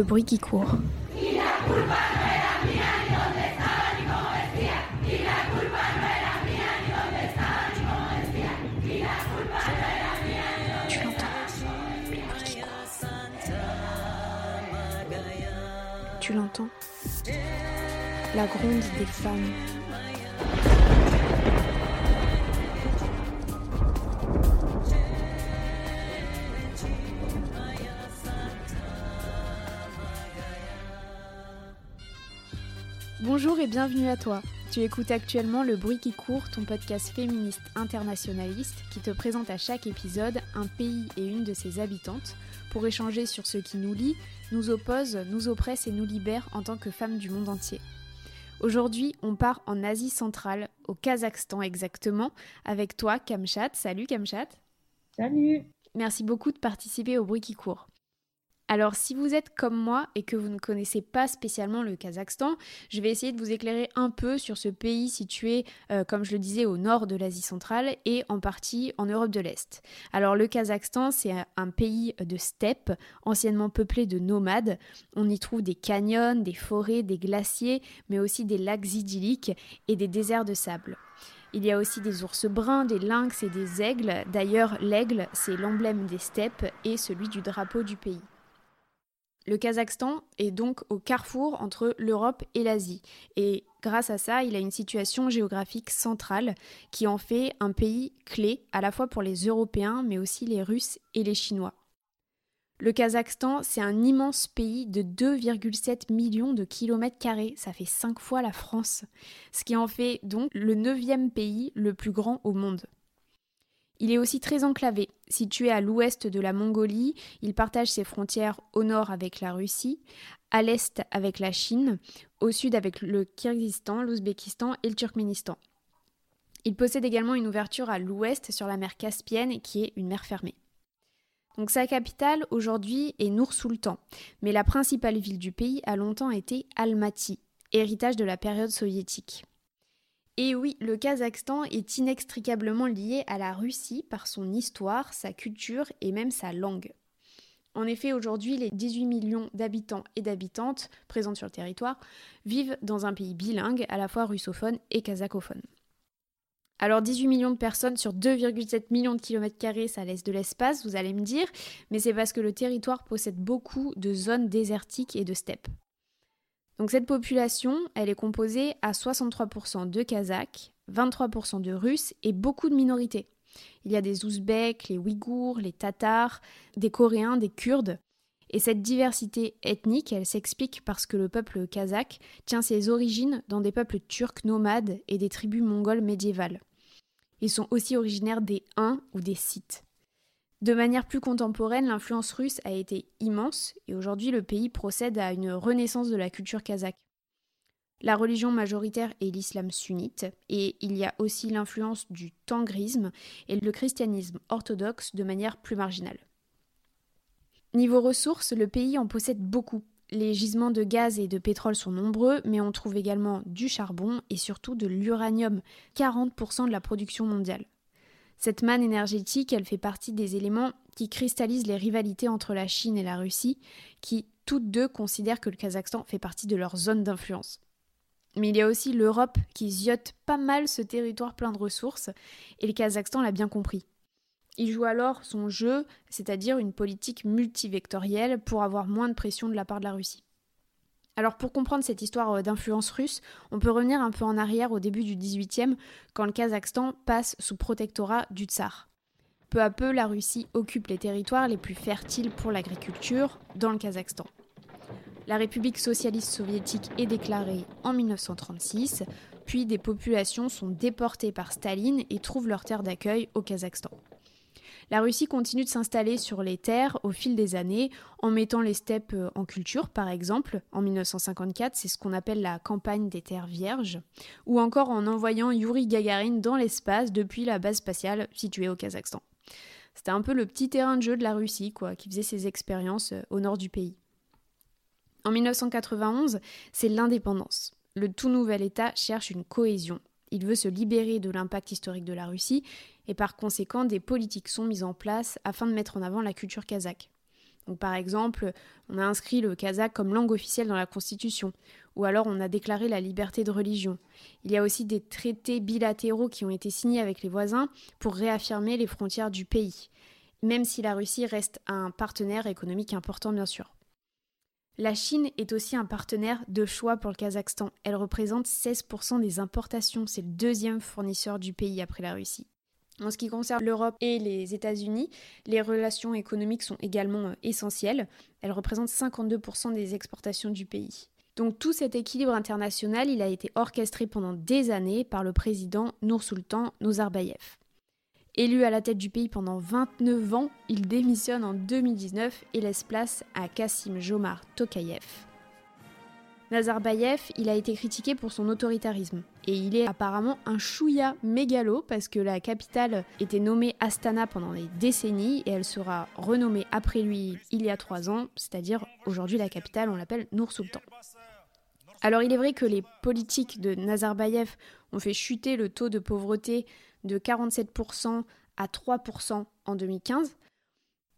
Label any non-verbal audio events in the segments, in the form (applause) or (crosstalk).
Le bruit qui court. Tu l'entends La gronde des femmes. Bonjour et bienvenue à toi. Tu écoutes actuellement Le Bruit qui court, ton podcast féministe internationaliste qui te présente à chaque épisode un pays et une de ses habitantes pour échanger sur ce qui nous lie, nous oppose, nous oppresse et nous libère en tant que femmes du monde entier. Aujourd'hui, on part en Asie centrale, au Kazakhstan exactement, avec toi, Kamchat. Salut Kamchat. Salut. Merci beaucoup de participer au bruit qui court. Alors si vous êtes comme moi et que vous ne connaissez pas spécialement le Kazakhstan, je vais essayer de vous éclairer un peu sur ce pays situé, euh, comme je le disais, au nord de l'Asie centrale et en partie en Europe de l'Est. Alors le Kazakhstan, c'est un pays de steppes, anciennement peuplé de nomades. On y trouve des canyons, des forêts, des glaciers, mais aussi des lacs idylliques et des déserts de sable. Il y a aussi des ours bruns, des lynx et des aigles. D'ailleurs, l'aigle, c'est l'emblème des steppes et celui du drapeau du pays. Le Kazakhstan est donc au carrefour entre l'Europe et l'Asie. Et grâce à ça, il a une situation géographique centrale qui en fait un pays clé à la fois pour les Européens, mais aussi les Russes et les Chinois. Le Kazakhstan, c'est un immense pays de 2,7 millions de kilomètres carrés. Ça fait 5 fois la France. Ce qui en fait donc le neuvième pays le plus grand au monde. Il est aussi très enclavé. Situé à l'ouest de la Mongolie, il partage ses frontières au nord avec la Russie, à l'est avec la Chine, au sud avec le Kyrgyzstan, l'Ouzbékistan et le Turkménistan. Il possède également une ouverture à l'ouest sur la mer Caspienne qui est une mer fermée. Sa capitale aujourd'hui est Nour-Sultan, mais la principale ville du pays a longtemps été Almaty, héritage de la période soviétique. Et oui, le Kazakhstan est inextricablement lié à la Russie par son histoire, sa culture et même sa langue. En effet, aujourd'hui, les 18 millions d'habitants et d'habitantes présents sur le territoire vivent dans un pays bilingue, à la fois russophone et kazakhophone. Alors 18 millions de personnes sur 2,7 millions de kilomètres carrés, ça laisse de l'espace, vous allez me dire, mais c'est parce que le territoire possède beaucoup de zones désertiques et de steppes. Donc cette population, elle est composée à 63% de Kazakhs, 23% de Russes et beaucoup de minorités. Il y a des Ouzbeks, les Ouïghours, les Tatars, des Coréens, des Kurdes. Et cette diversité ethnique, elle s'explique parce que le peuple kazakh tient ses origines dans des peuples turcs nomades et des tribus mongoles médiévales. Ils sont aussi originaires des Huns ou des Scythes. De manière plus contemporaine, l'influence russe a été immense et aujourd'hui le pays procède à une renaissance de la culture kazakh. La religion majoritaire est l'islam sunnite et il y a aussi l'influence du tangrisme et le christianisme orthodoxe de manière plus marginale. Niveau ressources, le pays en possède beaucoup. Les gisements de gaz et de pétrole sont nombreux, mais on trouve également du charbon et surtout de l'uranium, 40% de la production mondiale. Cette manne énergétique, elle fait partie des éléments qui cristallisent les rivalités entre la Chine et la Russie, qui toutes deux considèrent que le Kazakhstan fait partie de leur zone d'influence. Mais il y a aussi l'Europe qui ziote pas mal ce territoire plein de ressources, et le Kazakhstan l'a bien compris. Il joue alors son jeu, c'est-à-dire une politique multivectorielle pour avoir moins de pression de la part de la Russie. Alors pour comprendre cette histoire euh, d'influence russe, on peut revenir un peu en arrière au début du XVIIIe, quand le Kazakhstan passe sous protectorat du tsar. Peu à peu, la Russie occupe les territoires les plus fertiles pour l'agriculture dans le Kazakhstan. La République socialiste soviétique est déclarée en 1936, puis des populations sont déportées par Staline et trouvent leur terre d'accueil au Kazakhstan. La Russie continue de s'installer sur les terres au fil des années en mettant les steppes euh, en culture, par exemple. En 1954, c'est ce qu'on appelle la campagne des terres vierges, ou encore en envoyant Yuri Gagarin dans l'espace depuis la base spatiale située au Kazakhstan. C'était un peu le petit terrain de jeu de la Russie, quoi, qui faisait ses expériences euh, au nord du pays. En 1991, c'est l'indépendance. Le tout nouvel État cherche une cohésion. Il veut se libérer de l'impact historique de la Russie et par conséquent des politiques sont mises en place afin de mettre en avant la culture kazakh. Donc par exemple, on a inscrit le kazakh comme langue officielle dans la constitution, ou alors on a déclaré la liberté de religion. Il y a aussi des traités bilatéraux qui ont été signés avec les voisins pour réaffirmer les frontières du pays, même si la Russie reste un partenaire économique important bien sûr. La Chine est aussi un partenaire de choix pour le Kazakhstan. Elle représente 16% des importations, c'est le deuxième fournisseur du pays après la Russie. En ce qui concerne l'Europe et les États-Unis, les relations économiques sont également euh, essentielles. Elles représentent 52% des exportations du pays. Donc tout cet équilibre international, il a été orchestré pendant des années par le président Nour-Sultan Nazarbayev. Élu à la tête du pays pendant 29 ans, il démissionne en 2019 et laisse place à Kassim Jomar Tokayev. Nazarbayev, il a été critiqué pour son autoritarisme. Et il est apparemment un chouïa mégalo parce que la capitale était nommée Astana pendant des décennies et elle sera renommée après lui il y a trois ans, c'est-à-dire aujourd'hui la capitale, on l'appelle Nour Sultan. Alors il est vrai que les politiques de Nazarbayev ont fait chuter le taux de pauvreté de 47% à 3% en 2015,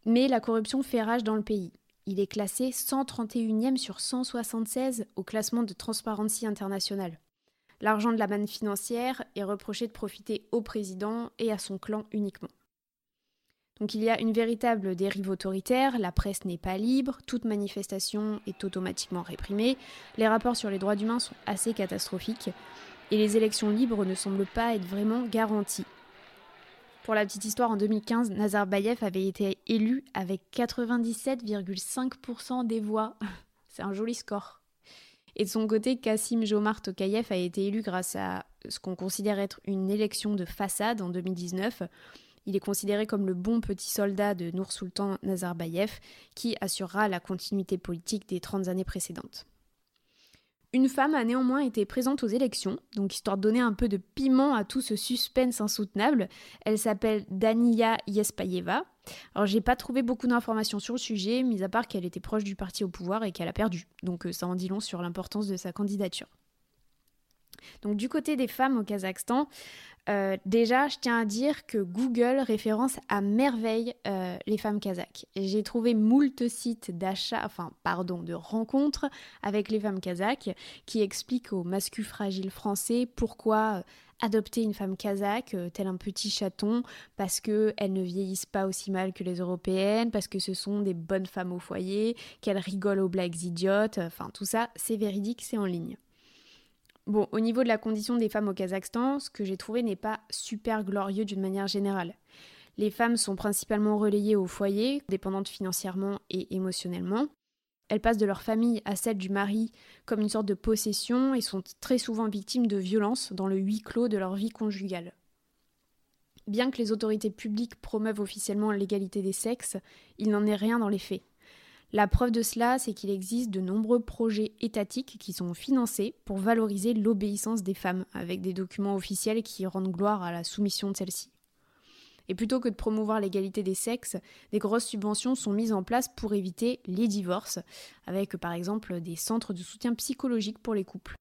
mais la corruption fait rage dans le pays. Il est classé 131e sur 176 au classement de Transparency International. L'argent de la manne financière est reproché de profiter au président et à son clan uniquement. Donc il y a une véritable dérive autoritaire, la presse n'est pas libre, toute manifestation est automatiquement réprimée, les rapports sur les droits humains sont assez catastrophiques et les élections libres ne semblent pas être vraiment garanties. Pour la petite histoire, en 2015, Nazarbayev avait été élu avec 97,5% des voix. (laughs) C'est un joli score. Et de son côté, Kassim Jomar Tokayev a été élu grâce à ce qu'on considère être une élection de façade en 2019. Il est considéré comme le bon petit soldat de Nour Sultan Nazarbayev qui assurera la continuité politique des 30 années précédentes. Une femme a néanmoins été présente aux élections, donc histoire de donner un peu de piment à tout ce suspense insoutenable. Elle s'appelle Daniya Yespayeva. Alors j'ai pas trouvé beaucoup d'informations sur le sujet, mis à part qu'elle était proche du parti au pouvoir et qu'elle a perdu. Donc euh, ça en dit long sur l'importance de sa candidature. Donc du côté des femmes au Kazakhstan, euh, déjà, je tiens à dire que Google référence à merveille euh, les femmes kazakhs. J'ai trouvé moult sites d'achat, enfin, pardon, de rencontres avec les femmes kazakhs qui expliquent aux masculins fragiles français pourquoi euh, adopter une femme kazakh, tel un petit chaton, parce qu'elles ne vieillissent pas aussi mal que les européennes, parce que ce sont des bonnes femmes au foyer, qu'elles rigolent aux blagues idiotes, enfin tout ça, c'est véridique, c'est en ligne. Bon, au niveau de la condition des femmes au Kazakhstan, ce que j'ai trouvé n'est pas super glorieux d'une manière générale. Les femmes sont principalement relayées au foyer, dépendantes financièrement et émotionnellement. Elles passent de leur famille à celle du mari comme une sorte de possession et sont très souvent victimes de violences dans le huis clos de leur vie conjugale. Bien que les autorités publiques promeuvent officiellement l'égalité des sexes, il n'en est rien dans les faits. La preuve de cela, c'est qu'il existe de nombreux projets étatiques qui sont financés pour valoriser l'obéissance des femmes, avec des documents officiels qui rendent gloire à la soumission de celles-ci. Et plutôt que de promouvoir l'égalité des sexes, des grosses subventions sont mises en place pour éviter les divorces, avec par exemple des centres de soutien psychologique pour les couples.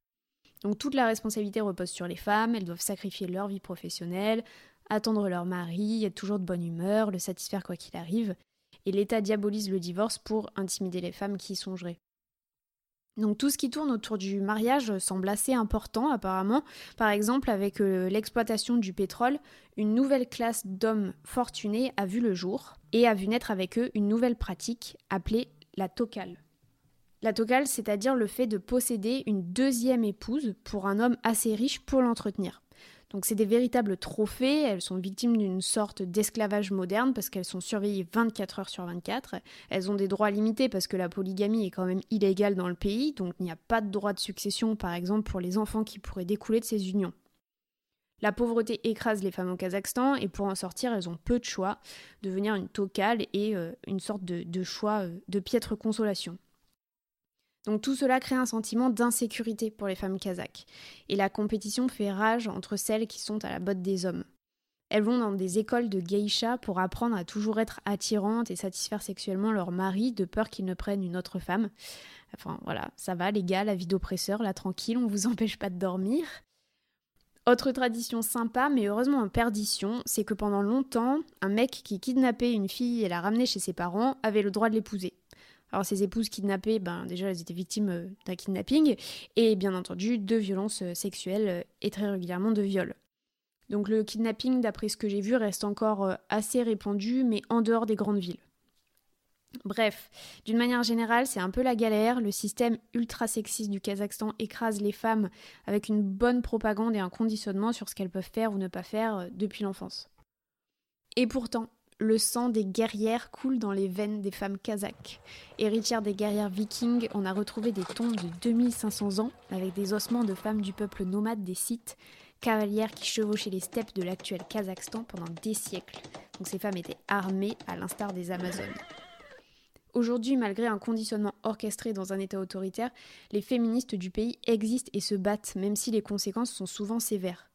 Donc toute la responsabilité repose sur les femmes, elles doivent sacrifier leur vie professionnelle, attendre leur mari, être toujours de bonne humeur, le satisfaire quoi qu'il arrive, et l'État diabolise le divorce pour intimider les femmes qui y songeraient. Donc tout ce qui tourne autour du mariage semble assez important apparemment. Par exemple, avec euh, l'exploitation du pétrole, une nouvelle classe d'hommes fortunés a vu le jour et a vu naître avec eux une nouvelle pratique appelée la tokale. La tokale, c'est-à-dire le fait de posséder une deuxième épouse pour un homme assez riche pour l'entretenir. Donc c'est des véritables trophées, elles sont victimes d'une sorte d'esclavage moderne parce qu'elles sont surveillées 24 heures sur 24, elles ont des droits limités parce que la polygamie est quand même illégale dans le pays, donc il n'y a pas de droit de succession par exemple pour les enfants qui pourraient découler de ces unions. La pauvreté écrase les femmes au Kazakhstan et pour en sortir, elles ont peu de choix, devenir une tocale et euh, une sorte de, choix euh, de piètre consolation. Donc tout cela crée un sentiment d'insécurité pour les femmes kazakhs. Et la compétition fait rage entre celles qui sont à la botte des hommes. Elles vont dans des écoles de geisha pour apprendre à toujours être attirantes et satisfaire sexuellement leur mari de peur qu'ils ne prennent une autre femme. Enfin voilà, ça va les gars, la vie d'oppresseur, là tranquille, on vous (laughs) empêche pas de dormir. Autre tradition sympa, mais heureusement en perdition, c'est que pendant longtemps, un mec qui kidnappait une fille et la ramenait chez ses parents avait le droit de l'épouser. Alors ces épouses kidnappées, ben, déjà elles étaient victimes d'un kidnapping et bien entendu de violences sexuelles et très régulièrement de viols. Donc le kidnapping, d'après ce que j'ai vu, reste encore assez répandu, mais en dehors des grandes villes. Bref, d'une manière générale, c'est un peu la galère. Le système ultra sexiste du Kazakhstan écrase les femmes avec une bonne propagande et un conditionnement sur ce qu'elles peuvent faire ou ne pas faire euh, depuis l'enfance. Et pourtant, le sang des guerrières coule dans les veines des femmes kazakhs. Héritières des guerrières vikings, on a retrouvé des tombes de 2500 ans avec des ossements de femmes du peuple nomade des sites, cavalières qui chevauchaient les steppes de l'actuel Kazakhstan pendant des siècles. Donc ces femmes étaient armées à l'instar des Amazones. Aujourd'hui, malgré un conditionnement orchestré dans un État autoritaire, les féministes du pays existent et se battent, même si les conséquences sont souvent sévères.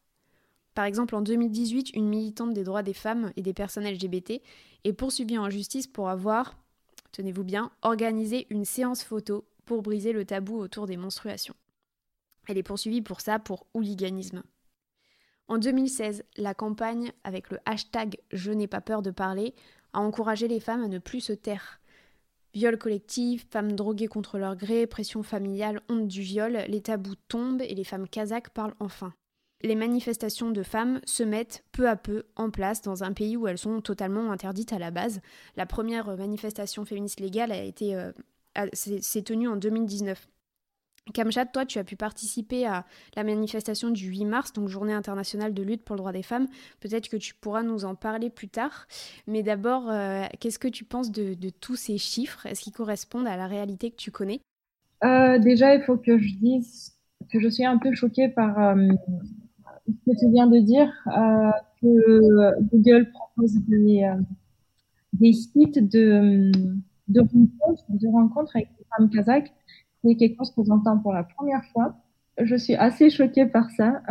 Par exemple, en 2018, une militante des droits des femmes et des personnes LGBT est poursuivie en justice pour avoir, tenez-vous bien, organisé une séance photo pour briser le tabou autour des menstruations. Elle est poursuivie pour ça, pour hooliganisme. En 2016, la campagne avec le hashtag Je n'ai pas peur de parler a encouragé les femmes à ne plus se taire. Viol collectif, femmes droguées contre leur gré, pression familiale, honte du viol, les tabous tombent et les femmes kazakhs parlent enfin. Les manifestations de femmes se mettent peu à peu en place dans un pays où elles sont totalement interdites à la base. La première manifestation féministe légale a été euh, s'est tenue en 2019. Kamchat, toi, tu as pu participer à la manifestation du 8 mars, donc journée internationale de lutte pour le droit des femmes. Peut-être que tu pourras nous en parler plus tard. Mais d'abord, euh, qu'est-ce que tu penses de, tous ces chiffres? Est-ce qu'ils correspondent à la réalité que tu connais? Euh, Déjà, il faut que je dise que je suis un peu choquée par ce que tu viens de dire, que Google propose des, des sites de, de, rencontres, de rencontres avec les femmes kazakhs c'est quelque chose que j'entends pour la première fois. Je suis assez choquée par ça.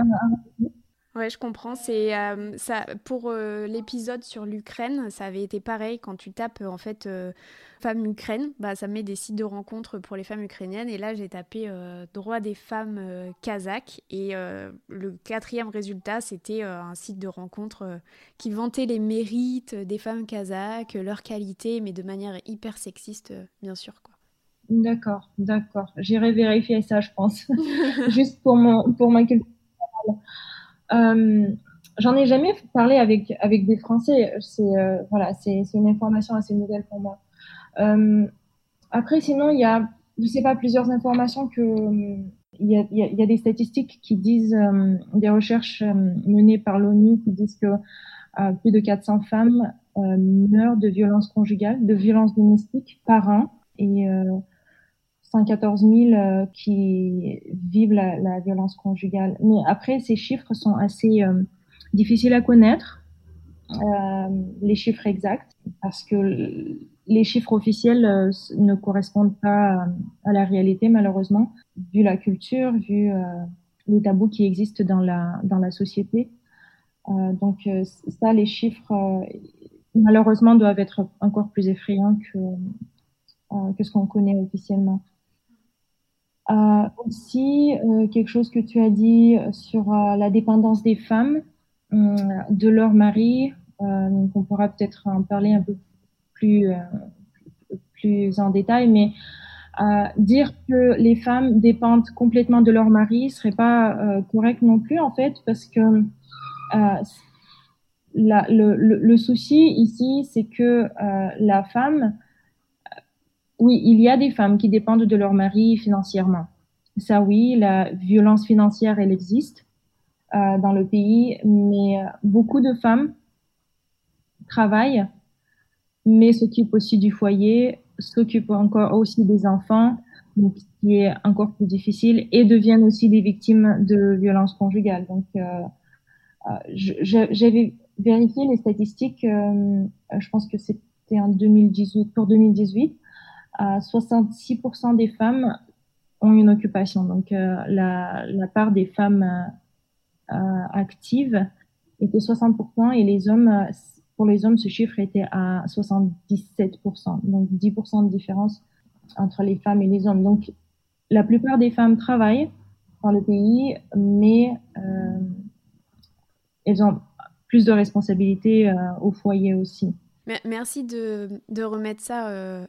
Ouais, je comprends. C'est euh, ça pour euh, l'épisode sur l'Ukraine, ça avait été pareil quand tu tapes en fait euh, femmes Ukraine, bah ça met des sites de rencontres pour les femmes ukrainiennes et là j'ai tapé droit des femmes kazakhs et le quatrième résultat c'était un site de rencontre qui vantait les mérites des femmes kazakhs, leur qualité mais de manière hyper sexiste bien sûr quoi. D'accord, d'accord. J'irai vérifier ça, je pense. (laughs) Juste pour, mon, pour ma culture. Euh, J'en ai jamais parlé avec, avec des Français. C'est euh, voilà, une information assez nouvelle pour moi. Euh, après, sinon, il y a, je sais pas, plusieurs informations que il y a, des statistiques qui disent, des recherches menées par l'ONU qui disent que plus de 400 femmes meurent de violences conjugales, de violences domestiques par an. Et 114 000 euh, qui vivent la, violence conjugale. Mais après, ces chiffres sont assez euh, difficiles à connaître, euh, les chiffres exacts, parce que les chiffres officiels ne correspondent pas à la réalité, malheureusement, vu la culture, vu les tabous qui existent dans la, dans la société. donc ça, les chiffres, malheureusement, doivent être encore plus effrayants que, que ce qu'on connaît officiellement. Euh, aussi, euh, quelque chose que tu as dit sur euh, la dépendance des femmes de leur mari. donc on pourra peut-être en parler un peu plus, plus en détail, mais dire que les femmes dépendent complètement de leur mari serait pas correct non plus en fait parce que la, le, le, le, souci ici c'est que la femme oui, il y a des femmes qui dépendent de leur mari financièrement. Ça, oui, la violence financière, elle existe euh, dans le pays, mais euh, beaucoup de femmes travaillent, mais s'occupent aussi du foyer, s'occupent encore aussi des enfants, donc ce qui est encore plus difficile, et deviennent aussi des victimes de violences conjugales. Donc, euh, euh j'avais vérifié les statistiques, euh, je pense que c'était en 2018, pour 2018 66% des femmes ont une occupation. Donc, euh, la, part des femmes euh, euh, actives était 60% et les hommes, pour les hommes, ce chiffre était à 77%. Donc, 10% de différence entre les femmes et les hommes. Donc, la plupart des femmes travaillent dans le pays, mais elles ont plus de responsabilités au foyer aussi. Merci de, remettre ça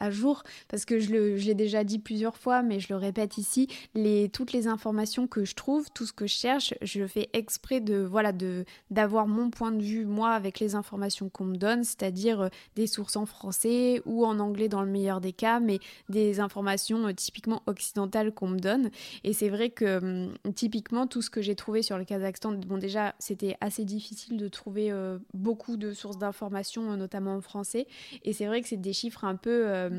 à jour parce que je, l'ai déjà dit plusieurs fois, mais je le répète ici, les, toutes les informations que je trouve, tout ce que je cherche, je fais exprès de voilà de d'avoir mon point de vue moi avec les informations qu'on me donne, c'est-à-dire euh, des sources en français ou en anglais dans le meilleur des cas, mais des informations euh, typiquement occidentales qu'on me donne. Et c'est vrai que hum, typiquement tout ce que j'ai trouvé sur le Kazakhstan, bon déjà c'était assez difficile de trouver euh, beaucoup de sources d'informations, notamment en français. Et c'est vrai que c'est des chiffres un peu,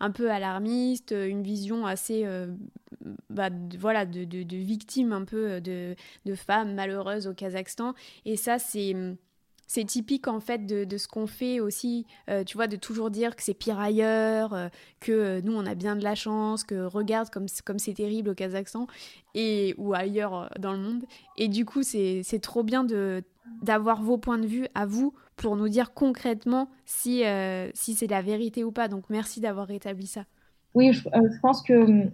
un peu alarmistes, une vision assez, euh, bah, de, voilà, de, de, victimes un peu de, de, femmes malheureuses au Kazakhstan. Et ça, c'est typique en fait de, ce qu'on fait aussi, euh, tu vois, de toujours dire que c'est pire ailleurs, que nous on a bien de la chance, que regarde comme comme c'est terrible au Kazakhstan et ou ailleurs dans le monde. Et du coup c'est trop bien de d'avoir vos points de vue à vous pour nous dire concrètement si, euh, si c'est la vérité ou pas. Donc merci d'avoir rétabli ça. Oui, je, euh, pense que euh,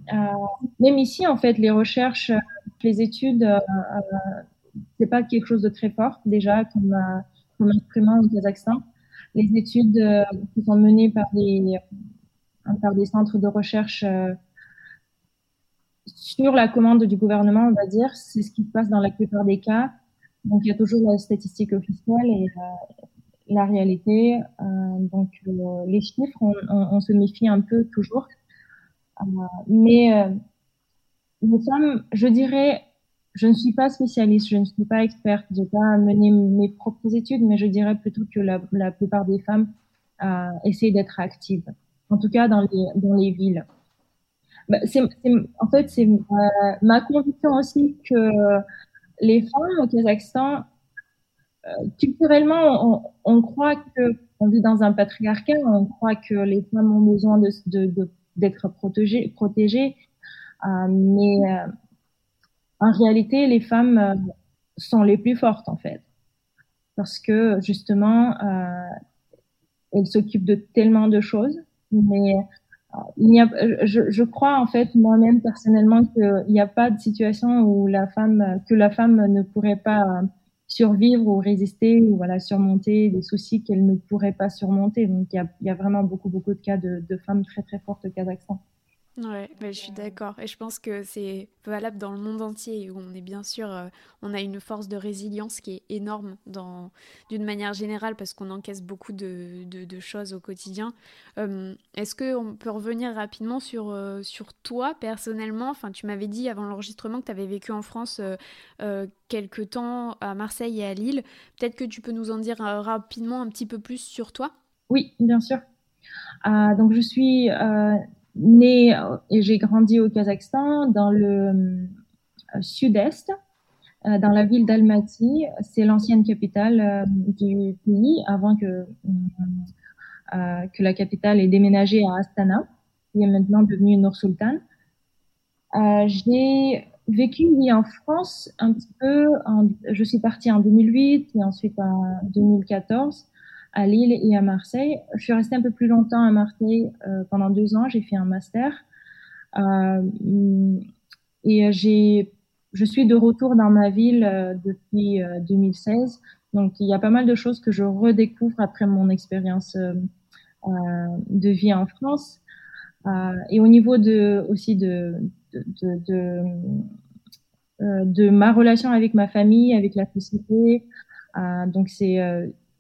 même ici, en fait, les recherches, les études, c'est pas quelque chose de très fort déjà comme, comme instrument au Kazakhstan. Les études qui sont menées par des, par des centres de recherche sur la commande du gouvernement, on va dire, c'est ce qui se passe dans la plupart des cas. Donc, il y a toujours la statistique officielle et euh, la réalité. Euh, donc, euh, les chiffres, on, on, se méfie un peu toujours. mais les femmes, je dirais, je ne suis pas spécialiste, je ne suis pas experte, je n'ai pas mené mes propres études, mais je dirais plutôt que la, la plupart des femmes euh, essayent d'être actives, en tout cas dans les, dans les villes. Bah, c'est, en fait, c'est ma conviction aussi que les femmes au Kazakhstan, euh, culturellement, on, croit que on vit dans un patriarcat, on croit que les femmes ont besoin de, d'être protégées, protégées euh, mais euh, en réalité, les femmes sont les plus fortes en fait, parce que justement, elles s'occupent de tellement de choses, mais il y a, je, je, crois en fait moi-même personnellement qu'il n'y a pas de situation où la femme, que la femme ne pourrait pas survivre ou résister ou voilà surmonter des soucis qu'elle ne pourrait pas surmonter. Donc il y a, il y a vraiment beaucoup beaucoup de cas de, de femmes très très fortes au Kazakhstan. Ouais, mais je suis d'accord. Et je pense que c'est valable dans le monde entier où on est bien sûr, euh, on a une force de résilience qui est énorme dans, d'une manière générale parce qu'on encaisse beaucoup de, de, choses au quotidien. Euh, est-ce qu'on peut revenir rapidement sur, euh, sur toi personnellement? Enfin, tu m'avais dit avant l'enregistrement que tu avais vécu en France quelques temps à Marseille et à Lille. Peut-être que tu peux nous en dire rapidement un petit peu plus sur toi? Oui, bien sûr. donc je suis née euh, et j'ai grandi au Kazakhstan, dans le euh, sud-est, euh, dans la ville d'Almaty. C'est l'ancienne capitale du pays avant que, que la capitale ait déménagé à Astana, qui est maintenant devenue Nur-Sultan. j'ai vécu oui, en France un petit peu. je suis partie en 2008 et ensuite en 2014 à Lille et à Marseille. Je suis restée un peu plus longtemps à Marseille euh, pendant deux ans. J'ai fait un master. Euh, et j'ai, je suis de retour dans ma ville euh, depuis 2016. Donc, il y a pas mal de choses que je redécouvre après mon expérience de vie en France. et au niveau de, aussi de, de, de, de ma relation avec ma famille, avec la société. donc, c'est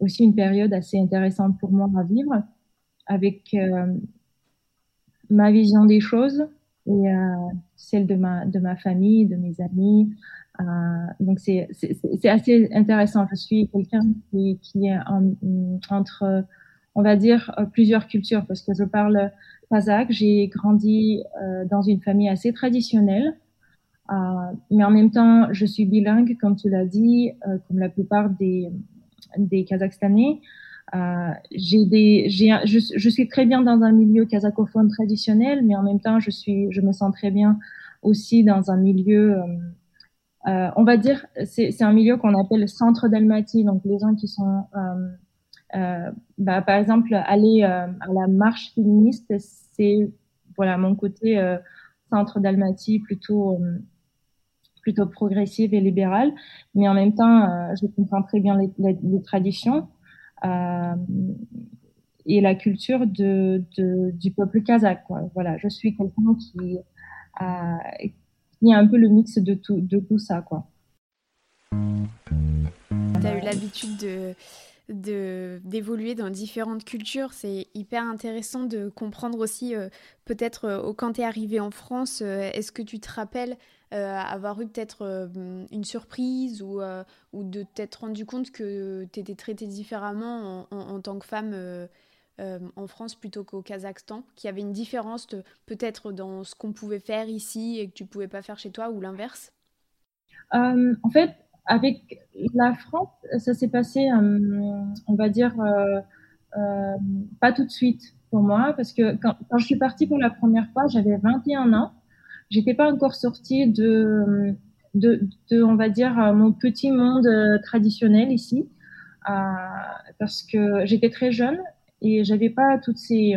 aussi une période assez intéressante pour moi à vivre avec euh, ma vision des choses et euh, celle de ma, de ma famille, de mes amis. Euh, donc c'est assez intéressant. Je suis quelqu'un qui, qui, est entre, on va dire, plusieurs cultures parce que je parle kazakh. J'ai grandi dans une famille assez traditionnelle. mais en même temps, je suis bilingue, comme tu l'as dit, comme la plupart des, des Kazakhstanais. Euh, j'ai des, j'ai, je, suis très bien dans un milieu kazakophone traditionnel, mais en même temps, je suis, je me sens très bien aussi dans un milieu, euh, euh on va dire, c'est, c'est un milieu qu'on appelle le centre d'Almaty, donc les gens qui sont, bah, par exemple, aller à la marche féministe, c'est voilà mon côté centre d'Almaty plutôt plutôt progressive et libérale, mais en même temps, euh, je comprends très bien les, traditions. Euh, et la culture du peuple kazakh. Voilà, je suis quelqu'un qui, a, qui a un peu le mix de tout, de tout ça. Tu as eu l'habitude de d'évoluer dans différentes cultures. C'est hyper intéressant de comprendre aussi, euh, peut-être euh, quand tu es arrivé en France, euh, est-ce que tu te rappelles avoir eu peut-être une surprise ou, ou de t'être rendu compte que tu étais traitée différemment en, tant que femme en France plutôt qu'au Kazakhstan, qu'il y avait une différence peut-être dans ce qu'on pouvait faire ici et que tu pouvais pas faire chez toi ou l'inverse? En fait, avec la France, ça s'est passé, euh, on va dire, euh, euh, pas tout de suite pour moi, parce que quand, je suis partie pour la première fois, j'avais 21 ans. J'étais pas encore sortie de, de, de, on va dire, mon petit monde traditionnel ici, euh, parce que j'étais très jeune et j'avais pas toutes ces,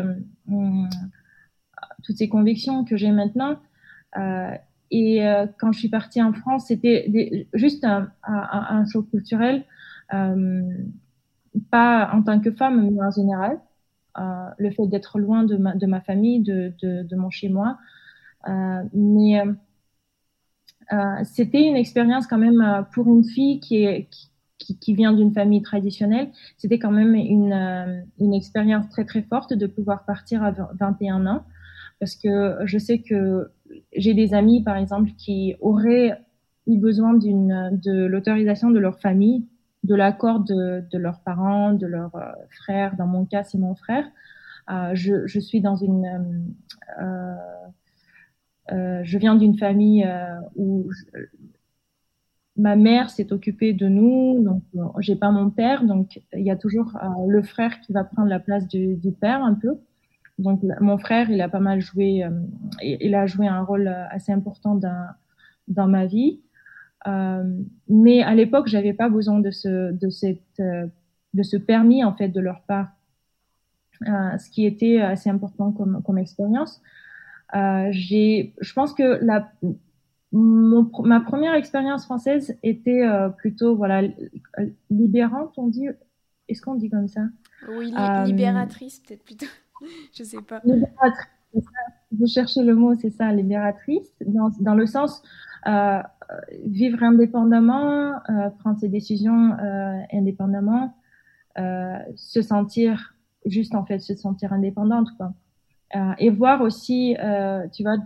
toutes ces convictions que j'ai maintenant. Euh, et euh, quand je suis partie en France, c'était juste un, un, choc culturel, euh, pas en tant que femme, mais en général. Euh, le fait d'être loin de ma, de ma famille, de, de, de mon chez-moi. Euh, mais euh, c'était une expérience quand même pour une fille qui, est, qui, qui vient d'une famille traditionnelle. C'était quand même une, une expérience très très forte de pouvoir partir à 21 ans parce que je sais que j'ai des amis, par exemple, qui auraient eu besoin d'une, de l'autorisation de leur famille, de l'accord de, de, leurs parents, de leurs euh, frères. Dans mon cas, c'est mon frère. Euh, je, je, suis dans une, euh, euh je viens d'une famille euh, où ma mère s'est occupée de nous, donc j'ai pas mon père, donc il y a toujours le frère qui va prendre la place du, père un peu. Donc, mon frère, il a pas mal joué, euh, il a joué un rôle euh, assez important dans, ma vie. Euh, mais à l'époque, j'avais pas besoin de ce, euh, permis, en fait, de leur part. Euh, ce qui était assez important comme expérience. J'ai, je pense que la, mon, ma première expérience française était plutôt, voilà, libérante, on dit. Est-ce qu'on dit comme ça? Oui, libératrice, peut-être plutôt. (laughs) je sais pas. Vous cherchez le mot, c'est ça, libératrice, dans, dans le sens euh, vivre indépendamment, euh, prendre ses décisions euh, indépendamment, euh, se sentir juste en fait se sentir indépendante quoi. Euh, et voir aussi, euh, tu vois,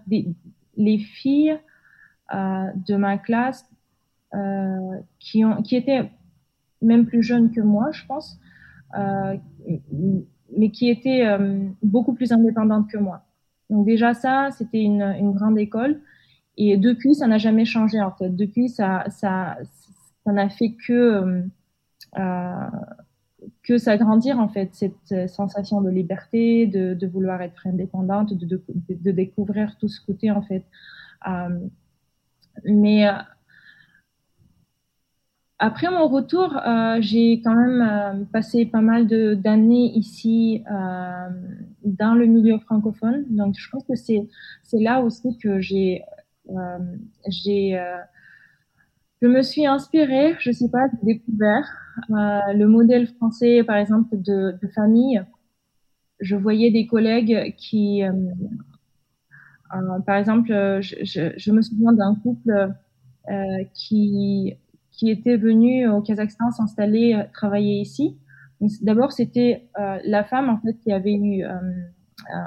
les filles de ma classe qui ont qui étaient même plus jeunes que moi, je pense mais qui était euh, beaucoup plus indépendante que moi. Donc déjà ça, c'était une, une, grande école. Et depuis, ça n'a jamais changé en fait. Depuis, ça, ça, ça n'a fait que euh, euh, que s'agrandir en fait cette sensation de liberté, de, vouloir être indépendante, de, découvrir tout ce côté en fait. Euh, mais après mon retour, euh, j'ai quand même euh, passé pas mal d'années ici euh, dans le milieu francophone. Donc, je pense que c'est là aussi que j'ai euh, euh, je me suis inspirée, je sais pas, découvert le modèle français, par exemple, de, famille. Je voyais des collègues qui, par exemple, je, me souviens d'un couple qui qui était venu au Kazakhstan s'installer, euh, travailler ici. D'abord, c'était euh, la femme en fait qui avait eu euh,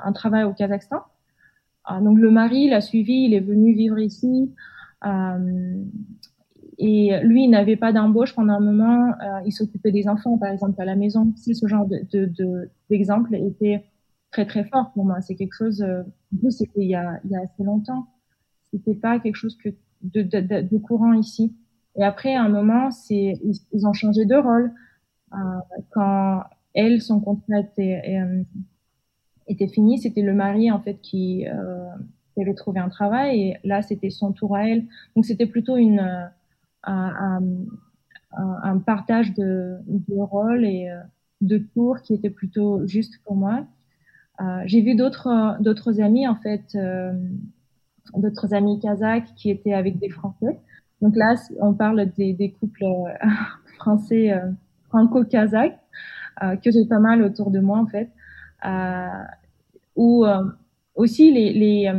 un travail au Kazakhstan. donc le mari l'a suivi, il est venu vivre ici. Et lui, il n'avait pas d'embauche pendant un moment. il s'occupait des enfants, par exemple, à la maison. Si ce genre d'exemple de, de, était très très fort pour moi. C'est quelque chose. Euh, c'était il y a, il y a assez longtemps. C'était pas quelque chose que de, de, de courant ici. Et après, à un moment, c'est ils, ont changé de rôle. Euh, quand elle, son contrat était, euh, était fini, c'était le mari en fait qui, euh, qui, avait trouvé un travail et là, c'était son tour à elle. Donc, c'était plutôt une euh, un, un, partage de, de rôles et euh, de tours qui était plutôt juste pour moi. Euh, J'ai vu d'autres d'autres amis en fait, d'autres amis kazakhs qui étaient avec des Français. Donc là, on parle des, des couples euh, (laughs) français euh, franco-kazakhs euh, que j'ai pas mal autour de moi en fait. ou aussi les, les,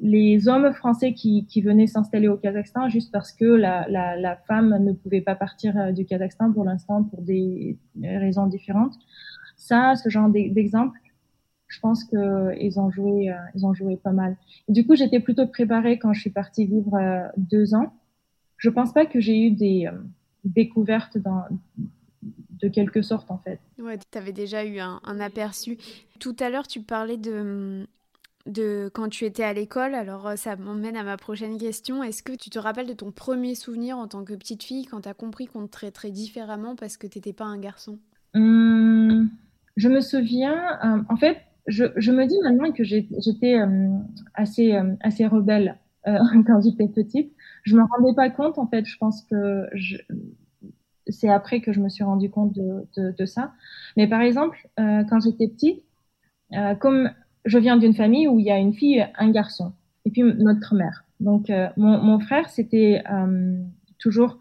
les, hommes français qui, venaient s'installer au Kazakhstan juste parce que la, femme ne pouvait pas partir du Kazakhstan pour l'instant pour des raisons différentes. Ça, ce genre d'exemple, je pense qu'ils ont joué, ils ont joué pas mal. du coup, j'étais plutôt préparée quand je suis partie vivre deux ans. Je pense pas que j'ai eu des découvertes de quelque sorte en fait. Ouais, tu avais déjà eu un, aperçu. Tout à l'heure, tu parlais de, de quand tu étais à l'école, alors euh, ça m'emmène à ma prochaine question. Est-ce que tu te rappelles de ton premier souvenir en tant que petite fille quand tu as compris qu'on te traiterait différemment parce que tu n'étais pas un garçon? Hum, Je me souviens, euh, en fait, je, me dis maintenant que j'étais euh, assez, assez rebelle (laughs) quand j'étais petite. Je me rendais pas compte, en fait, je pense que c'est après que je me suis rendu compte de, ça. Mais par exemple, quand j'étais petite, comme je viens d'une famille où il y a une fille, un garçon, et puis notre mère. Donc euh, mon, mon, frère, c'était euh, toujours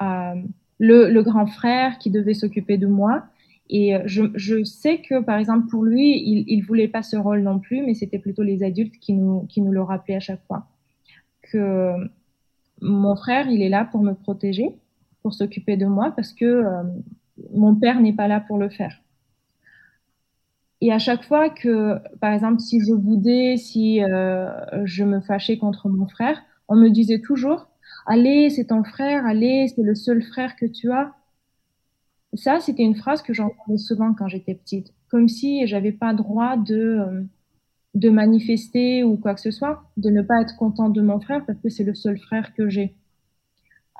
euh, le, le, grand frère qui devait s'occuper de moi. Et je, je, sais que, par exemple, pour lui, il, il voulait pas ce rôle non plus, mais c'était plutôt les adultes qui nous, qui nous le rappelaient à chaque fois. Que mon frère, il est là pour me protéger pour s'occuper de moi parce que euh, mon père n'est pas là pour le faire. Et à chaque fois que, par exemple, si je boudais, si euh, je me fâchais contre mon frère, on me disait toujours Allez, c'est ton frère, allez, c'est le seul frère que tu as. Ça, c'était une phrase que j'entendais souvent quand j'étais petite, comme si j'avais pas droit de, euh, de manifester ou quoi que ce soit, de ne pas être content de mon frère parce que c'est le seul frère que j'ai.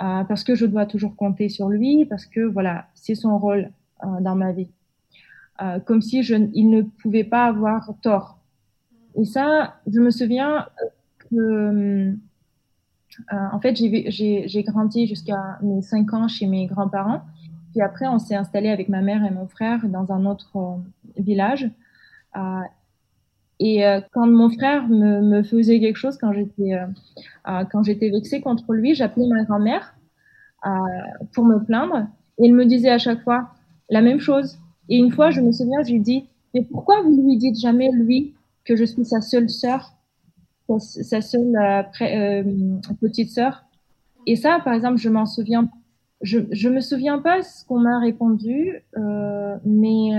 Euh, parce que je dois toujours compter sur lui, parce que voilà, c'est son rôle euh, dans ma vie. Euh, comme si je, il ne pouvait pas avoir tort. Et ça, je me souviens que, en fait, j'ai grandi jusqu'à mes 5 ans chez mes grands-parents. Puis après, on s'est installé avec ma mère et mon frère dans un autre village. Et euh, quand mon frère me, me, faisait quelque chose, quand j'étais euh, euh quand j'étais vexée contre lui, j'appelais ma grand-mère euh, pour me plaindre. Et il me disait à chaque fois la même chose. Et une fois, je me souviens, je lui dis mais pourquoi vous lui dites jamais lui que je suis sa seule sœur, sa seule euh, petite sœur? Et ça, par exemple, je m'en souviens. Je je me souviens pas ce qu'on m'a répondu, mais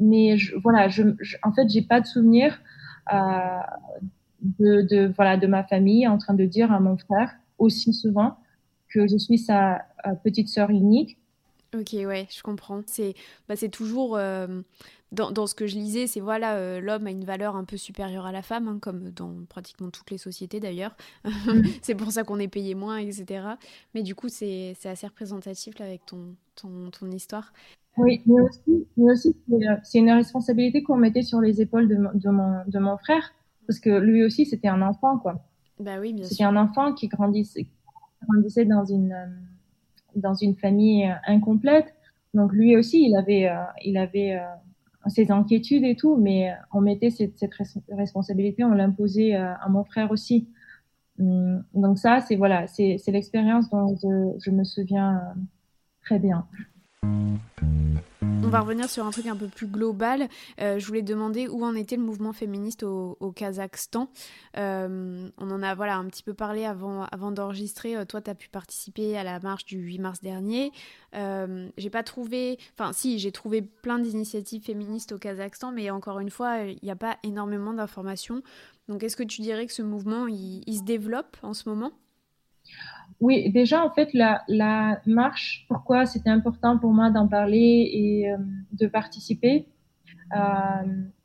mais je, voilà, je, en fait, j'ai pas de souvenir euh, de, de, voilà, de ma famille en train de dire à mon frère aussi souvent que je suis sa euh, petite sœur unique. Ok, ouais, je comprends. C'est bah, toujours, euh, dans, dans, ce que je lisais, c'est voilà, euh, l'homme a une valeur un peu supérieure à la femme, hein, comme dans pratiquement toutes les sociétés d'ailleurs. Mm. (laughs) c'est pour ça qu'on est payé moins, etc. Mais du coup, c'est assez représentatif là, avec ton, ton, ton histoire. Oui, mais aussi, mais aussi c'est une responsabilité qu'on mettait sur les épaules de, de, mon, de mon frère, parce que lui aussi, c'était un enfant, quoi. Bah oui, bien C'était un enfant qui grandissait, grandissait dans une, euh, dans une famille euh, incomplète. Donc lui aussi, il avait, euh, il avait ses inquiétudes et tout, mais on mettait cette, cette responsabilité, on l'imposait à mon frère aussi. Hum, donc ça, c'est voilà, c'est l'expérience dont je, je, me souviens très bien. On va revenir sur un truc un peu plus global. Euh, je voulais demander où en était le mouvement féministe au, Kazakhstan. Euh, on en a voilà, un petit peu parlé avant, d'enregistrer. Euh, toi, tu as pu participer à la marche du 8 mars dernier. j'ai pas trouvé. Enfin, si, j'ai trouvé plein d'initiatives féministes au Kazakhstan, mais encore une fois, il n'y a pas énormément d'informations. Donc, est-ce que tu dirais que ce mouvement, il se développe en ce moment? Oui, déjà, en fait, la, marche, pourquoi c'était important pour moi d'en parler et euh, de participer. Euh,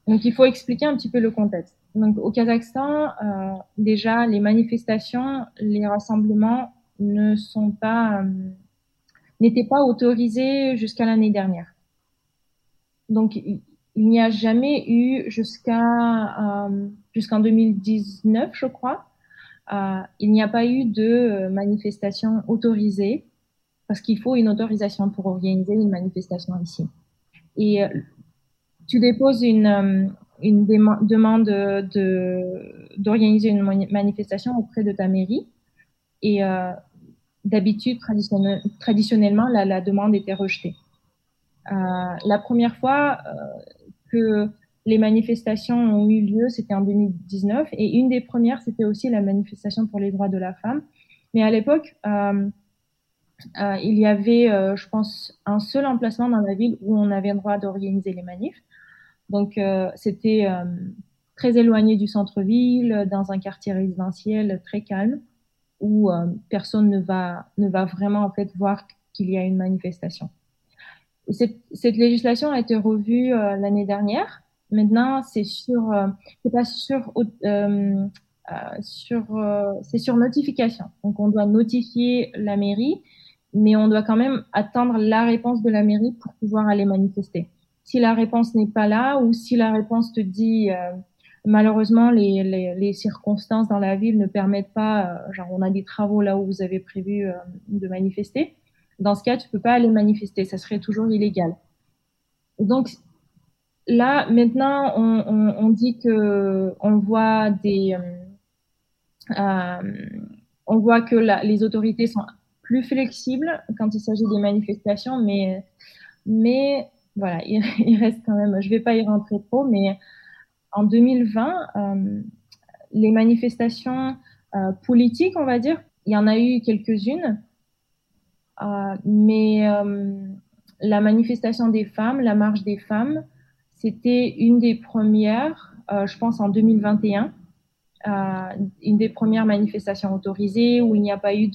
donc, il faut expliquer un petit peu le contexte. Donc, au Kazakhstan, euh, déjà, les manifestations, les rassemblements ne sont pas, n'étaient pas autorisés jusqu'à l'année dernière. Donc, il, n'y a jamais eu jusqu'à jusqu'en 2019, je crois, il n'y a pas eu de euh, manifestation autorisée parce qu'il faut une autorisation pour organiser une manifestation ici. Et euh, tu déposes une, une demande d'organiser une manifestation auprès de ta mairie. Et euh, d'habitude, traditionnellement, la, demande était rejetée. Euh, la première fois, que les manifestations ont eu lieu, c'était en 2019, et une des premières, c'était aussi la manifestation pour les droits de la femme. Mais à l'époque, euh, euh, il y avait, euh, je pense, un seul emplacement dans la ville où on avait le droit d'organiser les manifs. Donc, c'était très éloigné du centre-ville, dans un quartier résidentiel très calme, où personne ne va, ne va vraiment en fait voir qu'il y a une manifestation. Cette, cette législation a été revue l'année dernière Maintenant, c'est sur, euh, c'est pas sur, euh, euh, c'est sur notification. Donc, on doit notifier la mairie, mais on doit quand même attendre la réponse de la mairie pour pouvoir aller manifester. Si la réponse n'est pas là ou si la réponse te dit malheureusement les, circonstances dans la ville ne permettent pas, genre on a des travaux là où vous avez prévu de manifester, dans ce cas tu peux pas aller manifester, ça serait toujours illégal. Donc là, maintenant, on, dit que on voit des, euh, euh, on voit que les autorités sont plus flexibles quand il s'agit des manifestations, mais, mais voilà, (laughs) il, reste quand même. Je vais pas y rentrer trop, mais en 2020, euh, les manifestations politiques, on va dire, il y en a eu quelques-unes, mais la manifestation des femmes, la marche des femmes, c'était une des premières, euh, je pense en 2021, euh, une des premières manifestations autorisées où il n'y a pas eu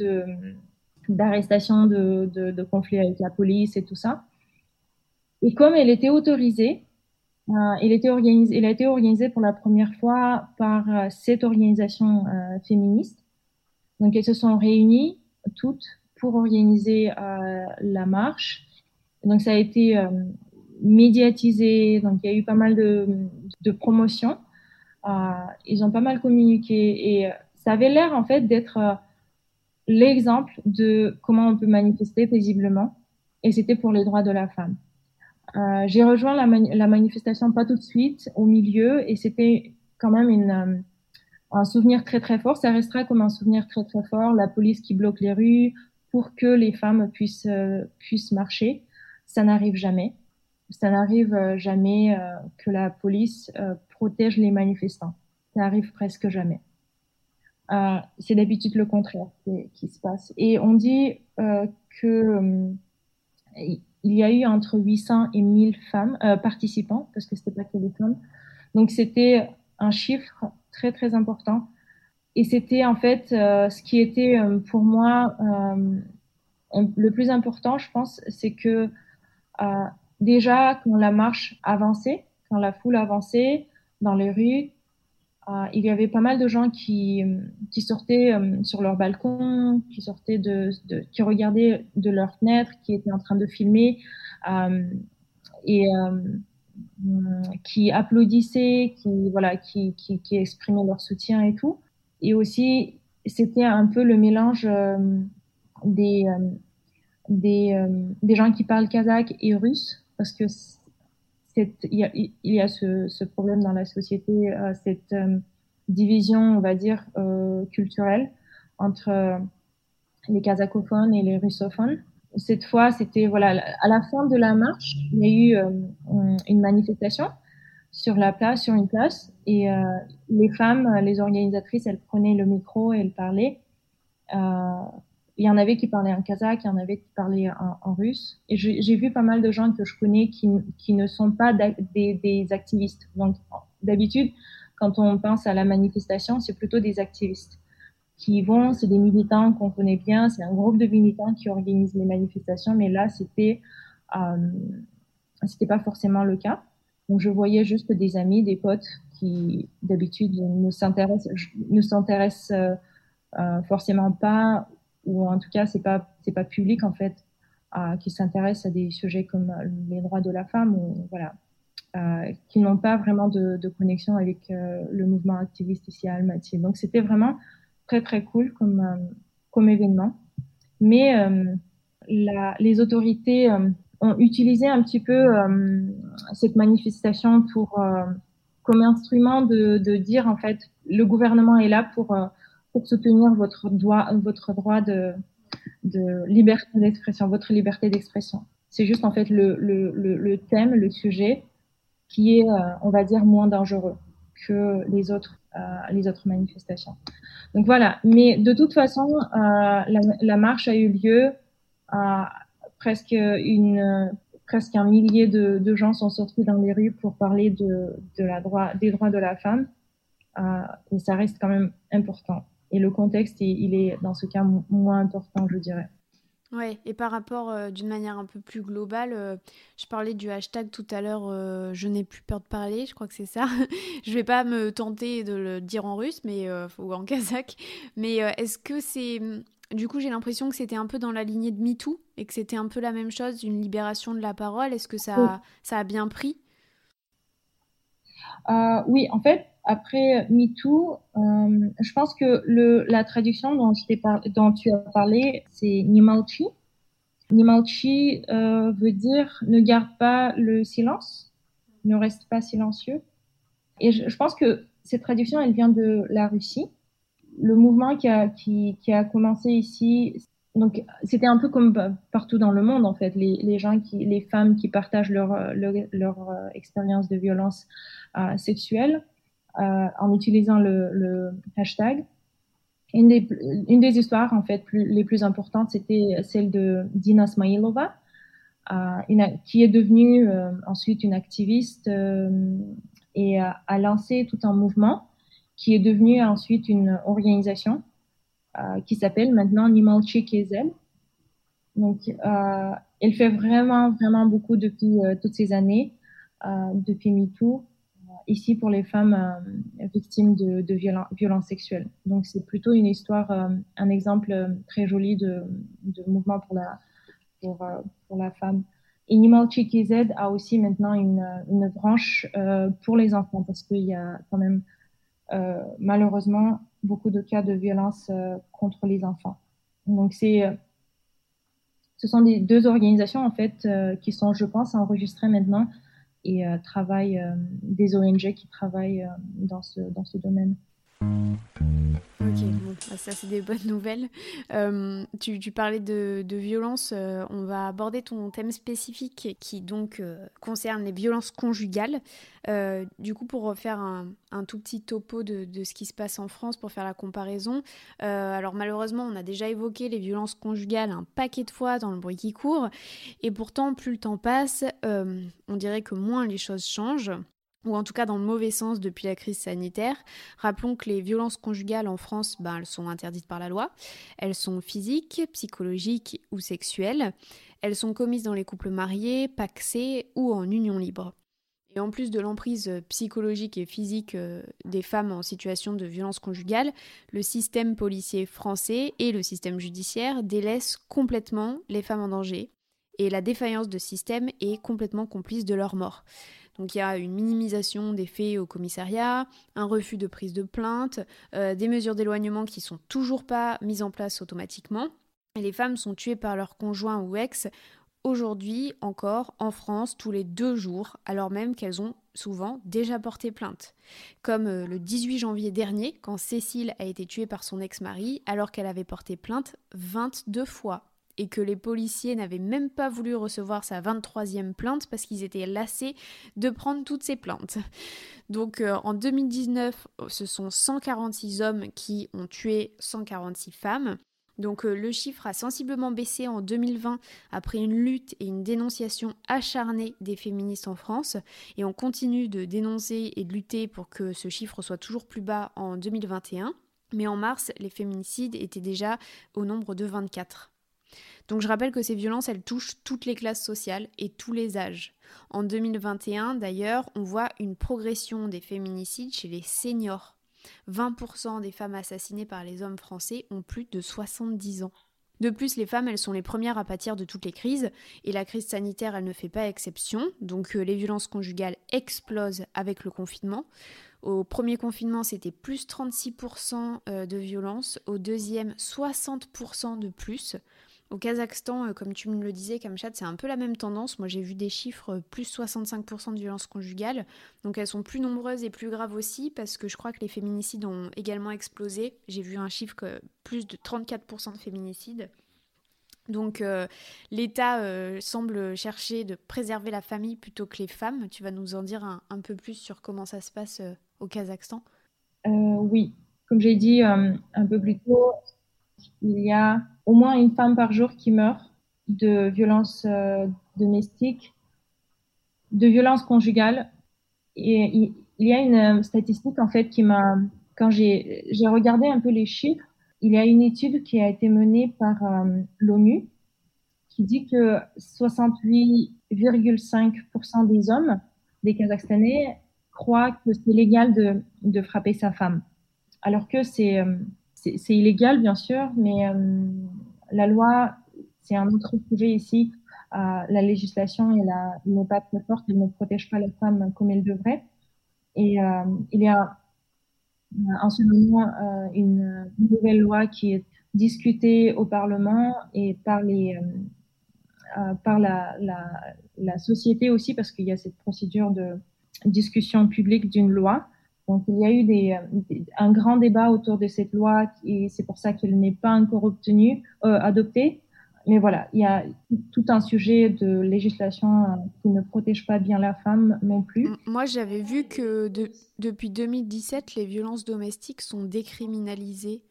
d'arrestation, de, de, conflit avec la police et tout ça. Et comme elle était autorisée, euh, elle, était organisée, elle a été organisée pour la première fois par cette organisation féministe. Donc elles se sont réunies toutes pour organiser la marche. Donc ça a été médiatisé, donc il y a eu pas mal de, de promotions. Euh, ils ont pas mal communiqué et ça avait l'air en fait d'être euh, l'exemple de comment on peut manifester paisiblement et c'était pour les droits de la femme. Euh, j'ai rejoint la, la, manifestation pas tout de suite, au milieu, et c'était quand même une, euh, un souvenir très très fort. Ça restera comme un souvenir très très fort. La police qui bloque les rues pour que les femmes puissent, euh, puissent marcher. Ça n'arrive jamais ça n'arrive euh, jamais euh, que la police euh, protège les manifestants. Ça arrive presque jamais. c'est d'habitude le contraire qui, se passe. Et on dit que il y a eu entre 800 et 1000 femmes participants, parce que c'était pas que les femmes. Donc c'était un chiffre très très important. Et c'était en fait ce qui était pour moi le plus important, je pense, c'est que déjà quand la marche avançait, quand la foule avançait dans les rues, euh, il y avait pas mal de gens qui, sortaient euh, sur leur balcon, qui sortaient de, qui regardaient de leur fenêtre, qui étaient en train de filmer euh, et qui applaudissaient, qui voilà, qui, qui, qui, exprimaient leur soutien et tout. Et aussi, c'était un peu le mélange des des, des gens qui parlent kazakh et russe parce que il y a, ce, problème dans la société, euh, cette euh, division, on va dire, euh, culturelle entre les kazakophones et les russophones. Cette fois, c'était voilà, à la fin de la marche, il y a eu une manifestation sur la place, sur une place, et les femmes, les organisatrices, elles prenaient le micro et elles parlaient il y en avait qui parlaient en kazakh, il y en avait qui parlaient en, russe. Et j'ai vu pas mal de gens que je connais qui, qui ne sont pas des, activistes. Donc, d'habitude, quand on pense à la manifestation, c'est plutôt des activistes qui vont, c'est des militants qu'on connaît bien, c'est un groupe de militants qui organisent les manifestations, mais là, c'était euh, c'était pas forcément le cas. Donc, je voyais juste des amis, des potes qui, d'habitude, ne s'intéressent ne s'intéressent euh, euh forcément pas ou en tout cas c'est pas c'est pas public en fait euh, qui s'intéresse à des sujets comme les droits de la femme ou voilà euh, qui n'ont pas vraiment de, de connexion avec euh, le mouvement activiste ici à Almaty. Donc c'était vraiment très très cool comme euh, comme événement. Mais euh, la, les autorités ont utilisé un petit peu cette manifestation pour comme instrument de, de, dire en fait le gouvernement est là pour pour soutenir votre droit, votre droit de, de liberté d'expression, votre liberté d'expression. C'est juste en fait le, le, le, thème, le sujet qui est, on va dire, moins dangereux que les autres, les autres manifestations. Donc voilà, mais de toute façon, la, la, marche a eu lieu, presque une presque un millier de, de, gens sont sortis dans les rues pour parler de, de la droit, des droits de la femme. Euh, et ça reste quand même important. Et le contexte, il, est dans ce cas moins important, je dirais. Ouais, et par rapport euh, d'une manière un peu plus globale, euh, je parlais du hashtag tout à l'heure, je n'ai plus peur de parler, je crois que c'est ça. (laughs) je vais pas me tenter de le dire en russe, mais ou en (laughs) kazakh. Mais est-ce que c'est du coup, j'ai l'impression que c'était un peu dans la lignée de MeToo et que c'était un peu la même chose, une libération de la parole? Est-ce que ça, ça a bien pris? Euh, Oui, en fait, après MeToo, euh, je pense que la traduction dont, tu as parlé, c'est Nimalchi. Nimalchi euh, veut dire ne garde pas le silence, ne reste pas silencieux. Et je pense que cette traduction, elle vient de la Russie le mouvement qui a, commencé ici, donc c'était un peu comme partout dans le monde en fait, les, femmes qui partagent leur, euh, expérience de violence sexuelle en utilisant le, le hashtag. Une des, une des histoires en fait plus, les plus importantes, c'était celle de Dina Smailova, euh, qui est devenue euh, ensuite une activiste euh, et a lancé tout un mouvement qui est devenue ensuite une organisation euh, qui s'appelle maintenant Nimalchi KZ. Donc, euh, elle fait vraiment, vraiment beaucoup depuis euh, toutes ces années, euh, depuis MeToo, euh, ici pour les femmes euh, victimes de, violences sexuelles. Donc, c'est plutôt une histoire, un exemple très joli de, mouvement pour la, femme. Et Nimalchi KZ a aussi maintenant une, branche pour les enfants parce qu'il y a quand même euh, malheureusement beaucoup de cas de violence euh, contre les enfants. Donc c'est euh, ce sont des deux organisations en fait qui sont, je pense, enregistrées maintenant et travaillent des ONG qui travaillent dans ce dans ce domaine. Ok, bon, bah, ça c'est des bonnes nouvelles. Euh, tu, parlais de, violence, euh, on va aborder ton thème spécifique qui donc euh, concerne les violences conjugales. du coup, pour refaire un, tout petit topo de, ce qui se passe en France, pour faire la comparaison, alors malheureusement, on a déjà évoqué les violences conjugales un paquet de fois dans le bruit qui court, et pourtant, plus le temps passe, on dirait que moins les choses changent ou en tout cas dans le mauvais sens depuis la crise sanitaire. Rappelons que les violences conjugales en France, ben, elles sont interdites par la loi. Elles sont physiques, psychologiques ou sexuelles. Elles sont commises dans les couples mariés, paxés ou en union libre. Et en plus de l'emprise psychologique et physique euh, des femmes en situation de violence conjugale, le système policier français et le système judiciaire délaissent complètement les femmes en danger. Et la défaillance de système est complètement complice de leur mort. Donc il y a une minimisation des faits au commissariat, un refus de prise de plainte, euh, des mesures d'éloignement qui sont toujours pas mises en place automatiquement. Les femmes sont tuées par leur conjoint ou ex aujourd'hui encore en France tous les deux jours, alors même qu'elles ont souvent déjà porté plainte. Comme euh, le 18 janvier dernier, quand Cécile a été tuée par son ex-mari alors qu'elle avait porté plainte 22 fois et que les policiers n'avaient même pas voulu recevoir sa 23e plainte parce qu'ils étaient lassés de prendre toutes ces plaintes. Donc euh, en 2019, ce sont 146 hommes qui ont tué 146 femmes. Donc euh, le chiffre a sensiblement baissé en 2020 après une lutte et une dénonciation acharnée des féministes en France et on continue de dénoncer et de lutter pour que ce chiffre soit toujours plus bas en 2021. Mais en mars, les féminicides étaient déjà au nombre de 24. Donc je rappelle que ces violences, elles touchent toutes les classes sociales et tous les âges. En 2021, d'ailleurs, on voit une progression des féminicides chez les seniors. 20% des femmes assassinées par les hommes français ont plus de 70 ans. De plus, les femmes, elles sont les premières à pâtir de toutes les crises, et la crise sanitaire, elle ne fait pas exception, donc euh, les violences conjugales explosent avec le confinement. Au premier confinement, c'était plus 36% euh, de violences, au deuxième, 60% de plus. Au Kazakhstan, euh, comme tu me le disais, Kamchat, c'est un peu la même tendance. Moi, j'ai vu des chiffres euh, plus 65% de violences conjugales. Donc, elles sont plus nombreuses et plus graves aussi parce que je crois que les féminicides ont également explosé. J'ai vu un chiffre que plus de 34% de féminicides. Donc l'État semble chercher de préserver la famille plutôt que les femmes. Tu vas nous en dire un, peu plus sur comment ça se passe au Kazakhstan? Oui, comme j'ai dit un peu plus tôt, il y a au moins une femme par jour qui meurt de violences domestiques, de violences conjugales. Et il y a une statistique en fait qui m'a, quand j'ai regardé un peu les chiffres, il y a une étude qui a été menée par euh, l'ONU qui dit que 68,5% des hommes, des Kazakhstanais, croient que c'est légal de, de, frapper sa femme. Alors que c'est euh, c'est illégal, bien sûr, mais euh, la loi, c'est un autre sujet ici. la législation n'est pas très forte, elle ne protège pas la femme comme elle devrait. Et il y a en ce moment euh, une nouvelle loi qui est discutée au Parlement et par les euh, euh, la, société aussi parce qu'il y a cette procédure de discussion publique d'une loi. Donc il y a eu des, un grand débat autour de cette loi et c'est pour ça qu'elle n'est pas encore obtenue, euh, adoptée mais voilà, il y a tout un sujet de législation euh, qui ne protège pas bien la femme non plus. Moi, j'avais vu que depuis 2017, les violences domestiques sont décriminalisées.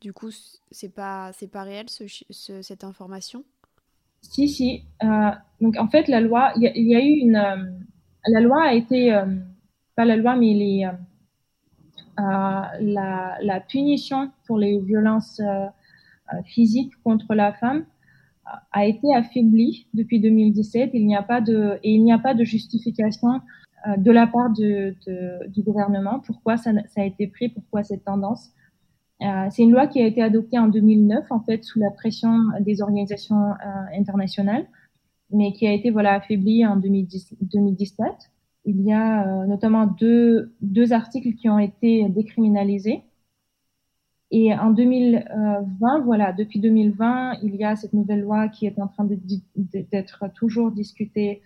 Du coup, c'est pas c'est pas réel cette information? Si si. Euh, donc en fait, la loi, il y, a eu une euh, la loi a été pas la loi, mais les la, la, punition pour les violences physiques contre la femme a été affaibli depuis 2017. Il n'y a pas de, et il n'y a pas de justification euh, de la part du gouvernement pourquoi ça, a été pris, pourquoi cette tendance? Euh, c'est une loi qui a été adoptée en 2009, en fait, sous la pression des organisations euh, internationales, mais qui a été voilà affaiblie en 2010, 2017. Il y a euh, notamment deux, deux articles qui ont été décriminalisés. Et en 2020, voilà, depuis 2020, il y a cette nouvelle loi qui est en train d'être toujours discutée.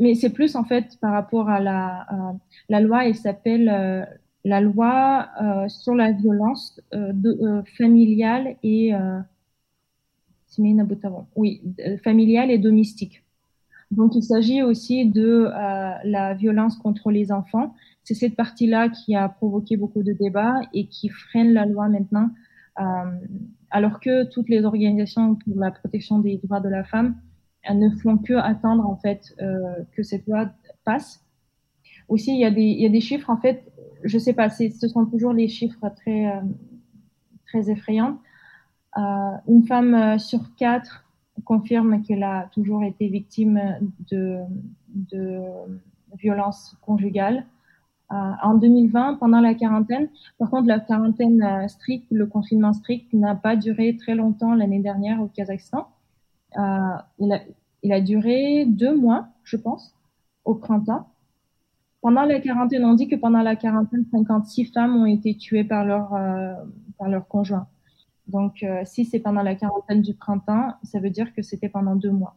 Mais c'est plus en fait par rapport à la, euh, la loi, elle s'appelle euh, la loi euh, sur la violence de, familiale et oui, familiale et domestique. Donc il s'agit aussi de la violence contre les enfants c'est cette partie-là qui a provoqué beaucoup de débats et qui freine la loi maintenant, euh, alors que toutes les organisations pour la protection des droits de la femme ne font que attendre en fait euh, que cette loi passe. Aussi, il y, a des, il y a des chiffres en fait, je sais pas, ce sont toujours les chiffres très euh, très effrayants. Euh, une femme sur quatre confirme qu'elle a toujours été victime de, de violences conjugales. Euh, en 2020 pendant la quarantaine. Par contre, la quarantaine euh, stricte, le confinement strict n'a pas duré très longtemps l'année dernière au Kazakhstan. Euh, il, a, il a duré deux mois, je pense, au printemps. Pendant la quarantaine, on dit que pendant la quarantaine, 56 femmes ont été tuées par leur, par leur conjoint. Donc, si c'est pendant la quarantaine du printemps, ça veut dire que c'était pendant deux mois.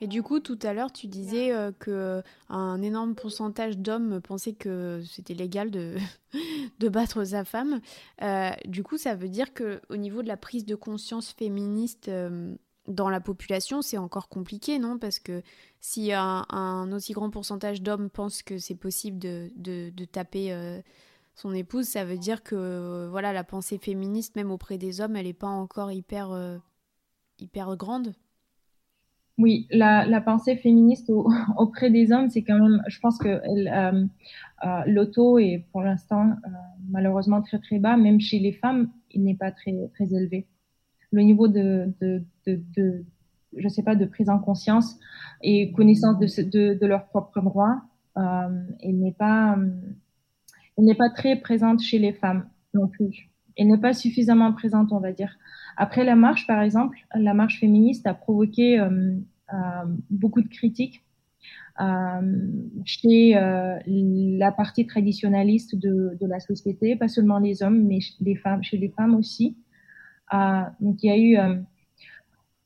Et du coup, tout à l'heure, tu disais euh, que un énorme pourcentage d'hommes pensaient que c'était légal de, (laughs) de battre sa femme. Euh, du coup, ça veut dire que au niveau de la prise de conscience féministe euh, dans la population, c'est encore compliqué, non? Parce que si un, aussi grand pourcentage d'hommes pensent que c'est possible de, de taper son épouse, ça veut dire que voilà, la pensée féministe, même auprès des hommes, elle n'est pas encore hyper, hyper grande. Oui, la, la, pensée féministe (laughs) auprès des hommes, c'est quand même, je pense que euh, euh, l'auto est pour l'instant euh, malheureusement très très bas, même chez les femmes, il n'est pas très très élevé. Le niveau de, de, de, je sais pas, de prise en conscience et connaissance de, de, de leurs propres droits, euh, il n'est pas, il n'est pas très présente chez les femmes non plus. Elle n'est pas suffisamment présente, on va dire. Après la marche, par exemple, la marche féministe a provoqué euh, euh, beaucoup de critiques euh, chez la partie traditionnaliste de, de, la société, pas seulement les hommes, mais les femmes, chez les femmes aussi. donc il y a eu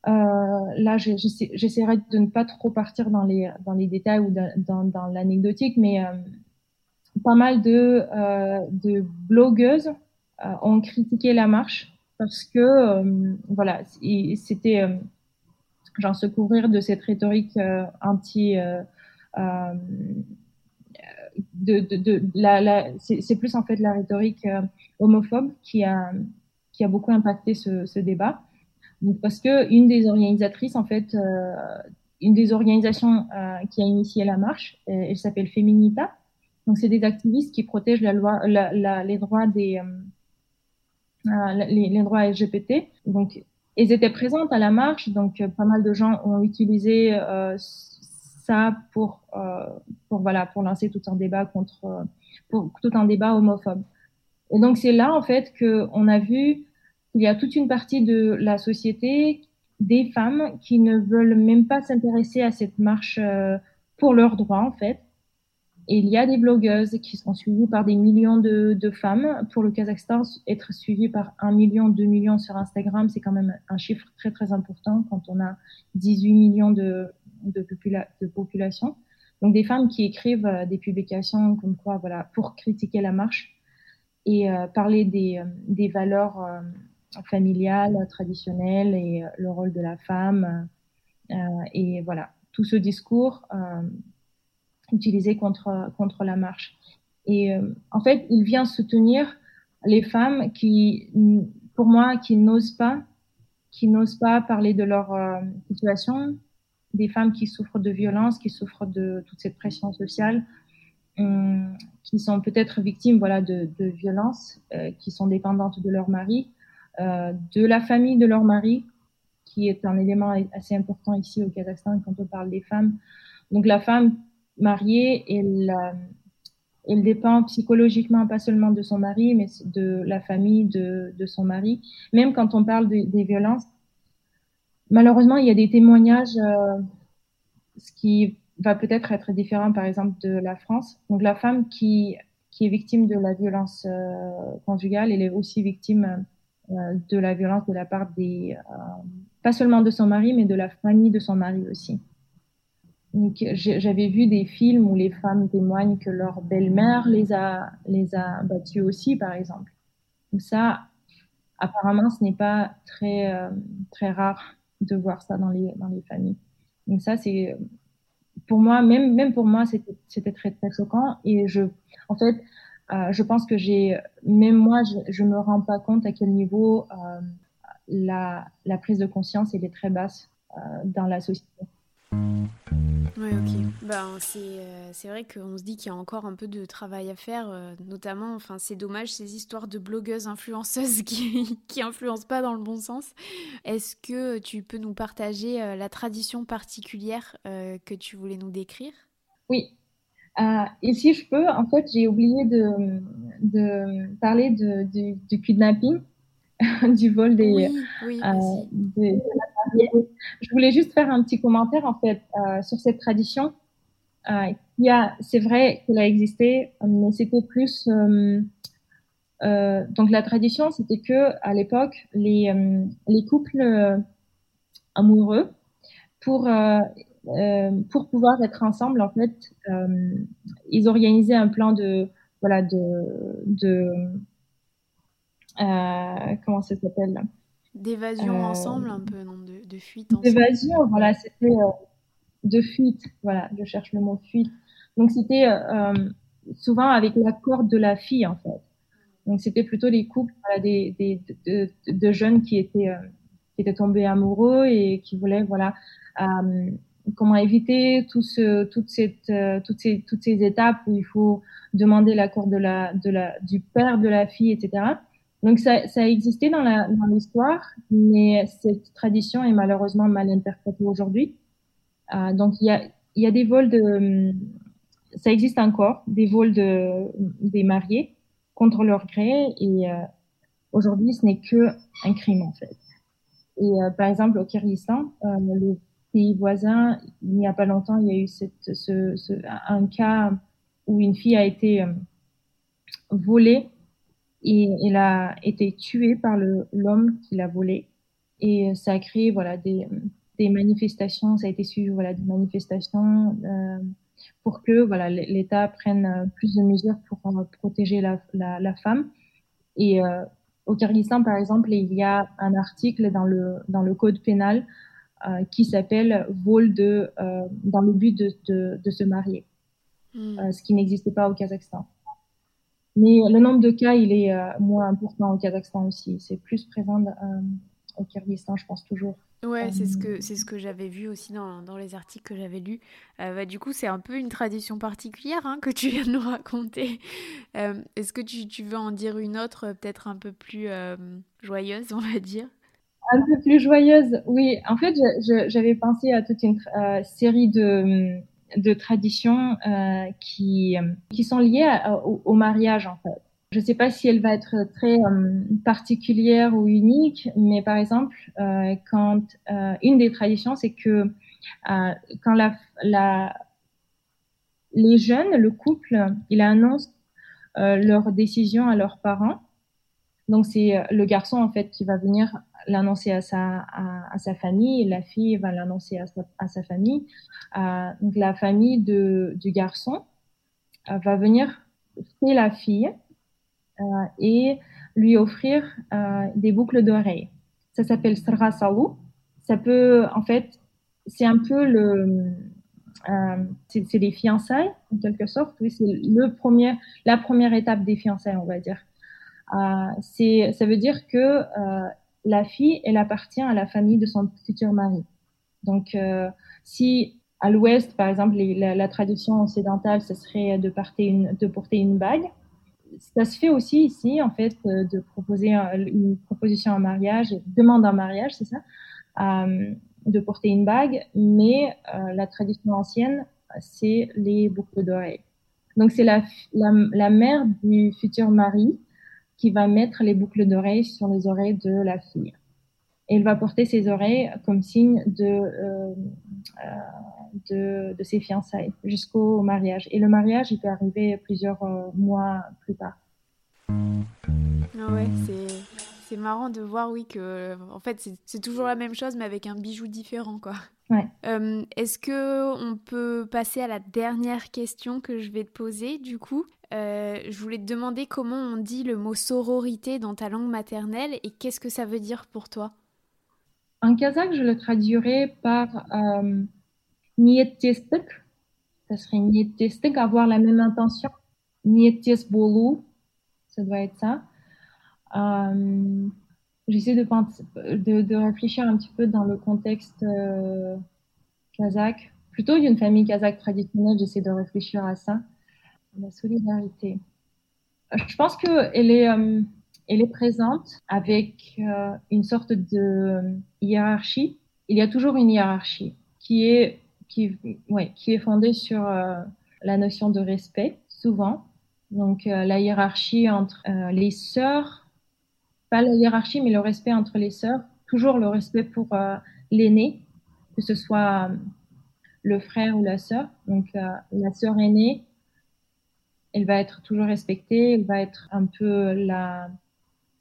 là, j'essaierai de ne pas trop partir dans les, dans les détails ou dans, dans l'anecdotique, mais pas mal de, de blogueuses ont critiqué la marche parce que euh, voilà, c'était euh, genre se couvrir de cette rhétorique anti de, de, de la, la c'est plus en fait la rhétorique homophobe qui a qui a beaucoup impacté ce, débat. Parce que une des organisatrices, en fait, euh, une des organisations euh, qui a initié la marche, euh, elle s'appelle Feminita. Donc, c'est des activistes qui protègent la loi, la, la, les droits des les, les, droits LGBT. Donc, elles étaient présentes à la marche, donc pas mal de gens ont utilisé ça pour pour voilà pour lancer tout un débat contre pour tout un débat homophobe. Et donc c'est là en fait que on a vu qu'il y a toute une partie de la société des femmes qui ne veulent même pas s'intéresser à cette marche euh, pour leurs droits en fait. Et il y a des blogueuses qui sont suivies par des millions de, femmes. Pour le Kazakhstan, être suivi par un million, deux millions sur Instagram, c'est quand même un chiffre très très important quand on a 18 millions de, de, population. Donc des femmes qui écrivent euh, des publications comme quoi, voilà, pour critiquer la marche et euh, parler des, euh, valeurs familiales, traditionnelles et le rôle de la femme. et voilà, tout ce discours utilisé contre, contre la marche. Et en fait, il vient soutenir les femmes qui, pour moi, qui n'osent pas, qui n'osent pas parler de leur situation, des femmes qui souffrent de violence, qui souffrent de toute cette pression sociale, Hum, qui sont peut-être victimes voilà, de, de violences, euh, qui sont dépendantes de leur mari, euh, de la famille de leur mari, qui est un élément assez important ici au Kazakhstan quand on parle des femmes. Donc la femme mariée, elle, euh, elle dépend psychologiquement pas seulement de son mari, mais de la famille de, de son mari. Même quand on parle de, des violences, malheureusement, il y a des témoignages, euh, ce qui va peut-être être différent, par exemple, de la France. Donc, la femme qui, qui est victime de la violence euh, conjugale, elle est aussi victime euh, de la violence de la part des, euh, pas seulement de son mari, mais de la famille de son mari aussi. Donc, j'avais vu des films où les femmes témoignent que leur belle-mère les a, les a battues aussi, par exemple. Donc, ça, apparemment, ce n'est pas très, très rare de voir ça dans les, dans les familles. Donc, ça, c'est pour moi, même, même pour moi, c'était très, très choquant. Et je, en fait, euh, je pense que j'ai, même moi, je ne me rends pas compte à quel niveau euh, la, la, prise de conscience est très basse euh, dans la société. Oui, ok. Ben, euh, c'est vrai qu'on se dit qu'il y a encore un peu de travail à faire, euh, notamment, enfin, c'est dommage ces histoires de blogueuses influenceuses (laughs) qui, qui influencent pas dans le bon sens. Est-ce que tu peux nous partager euh, la tradition particulière que tu voulais nous décrire? Oui. et si je peux, en fait, j'ai oublié de, de parler de, du kidnapping. (laughs) du vol des, oui, oui, je voulais juste faire un petit commentaire en fait euh, sur cette tradition. Euh, il y a, c'est vrai qu'elle a existé, mais c'était plus euh, donc la tradition, c'était que à l'époque, les, les couples amoureux, pour pour pouvoir être ensemble, en fait, ils organisaient un plan de voilà de de comment ça s'appelle? D'évasion euh, ensemble, un peu, non De, de fuite ensemble. D'évasion, voilà, c'était euh, de fuite. Voilà, je cherche le mot fuite. Donc, c'était euh, souvent avec l'accord de la fille, en fait. Donc, c'était plutôt les couples voilà, des, des, de, de, jeunes qui étaient, qui étaient tombés amoureux et qui voulaient, voilà, comment éviter tout ce, toute cette, toutes, ces, toutes ces étapes où il faut demander l'accord de la, de la, du père de la fille, etc. Donc ça, ça a existé dans l'histoire, mais cette tradition est malheureusement mal interprétée aujourd'hui. Euh, donc il y a, y a des vols de, ça existe encore, des vols de, des mariés contre leur gré, et euh, aujourd'hui ce n'est que un crime en fait. Et euh, par exemple au Kyrgyzstan, euh, le pays voisin, il n'y a pas longtemps, il y a eu cette, ce, ce, un cas où une fille a été euh, volée et elle a été tuée par l'homme qui l'a volée. Et ça a créé voilà, des, des, manifestations, ça a été suivi voilà, des manifestations euh, pour que voilà, l'État prenne plus de mesures pour euh, protéger la, la, la femme. Et euh, au Kyrgyzstan, par exemple, il y a un article dans le, dans le code pénal qui s'appelle vol de, dans le but de, de, de se marier, Hmm. ce qui n'existait pas au Kazakhstan. Mais le nombre de cas, il est moins important au Kazakhstan aussi. C'est plus présent au Kyrgyzstan, je pense toujours. Ouais, c'est ce que c'est ce que j'avais vu aussi dans, dans les articles que j'avais lus. Euh, bah, du coup, c'est un peu une tradition particulière hein, que tu viens de nous raconter. Euh, Est-ce que tu, tu, veux en dire une autre, peut-être un peu plus euh, joyeuse, on va dire? Un peu plus joyeuse, oui. En fait, j'avais pensé à toute une euh, série de, de traditions euh, qui, qui sont liées au, mariage, en fait. Je ne sais pas si elle va être très euh, particulière ou unique, mais par exemple, euh, quand une des traditions, c'est que quand la, les jeunes, le couple, il annonce leur décision à leurs parents. Donc c'est le garçon en fait qui va venir l'annoncer à sa à, sa famille, la fille va l'annoncer à à sa famille. Euh, donc la famille de, du garçon va venir faire la fille euh, et lui offrir euh, des boucles d'oreilles. Ça s'appelle Sra Salou. Ça peut, en fait, c'est un peu le, euh, c'est les fiançailles en quelque sorte. Oui, c'est le premier, la première étape des fiançailles, on va dire. Euh, c'est, ça veut dire que euh, la fille, elle appartient à la famille de son futur mari. Donc, euh, si à l'Ouest, par exemple, la, tradition occidentale, ce serait de porter une, de porter une bague, ça se fait aussi ici, en fait, euh, de proposer une proposition en mariage, demande en mariage, c'est ça, euh, de porter une bague, mais la tradition ancienne, c'est les boucles d'oreilles. Donc c'est la, la, mère du futur mari qui va mettre les boucles d'oreilles sur les oreilles de la fille. Et elle va porter ses oreilles comme signe de, euh, de, de, ses fiançailles jusqu'au mariage. Et le mariage, il peut arriver plusieurs euh, mois plus tard. Ah ouais, c'est c'est marrant de voir, oui, que en fait c'est toujours la même chose, mais avec un bijou différent, quoi. Ouais. Euh, Est-ce que on peut passer à la dernière question que je vais te poser, du coup? Euh, Je voulais te demander comment on dit le mot sororité dans ta langue maternelle et qu'est-ce que ça veut dire pour toi? En kazakh, je le traduirais par euh. Ça serait niyettestik, avoir la même intention. Niyettes bolu, ça doit être ça. Euh, J'essaie de, de, de, réfléchir un petit peu dans le contexte euh, kazakh, plutôt d'une famille kazakh traditionnelle, j'essaie de réfléchir à ça. La solidarité. Je pense qu'elle est, euh, est présente avec euh, une sorte de hiérarchie. Il y a toujours une hiérarchie qui est, qui, ouais, qui est fondée sur euh, la notion de respect, souvent. Donc euh, la hiérarchie entre euh, les sœurs pas la hiérarchie, mais le respect entre les sœurs, toujours le respect pour euh, l'aîné, que ce soit euh, le frère ou la sœur. Donc euh, la sœur aînée, elle va être toujours respectée, elle va être un peu la,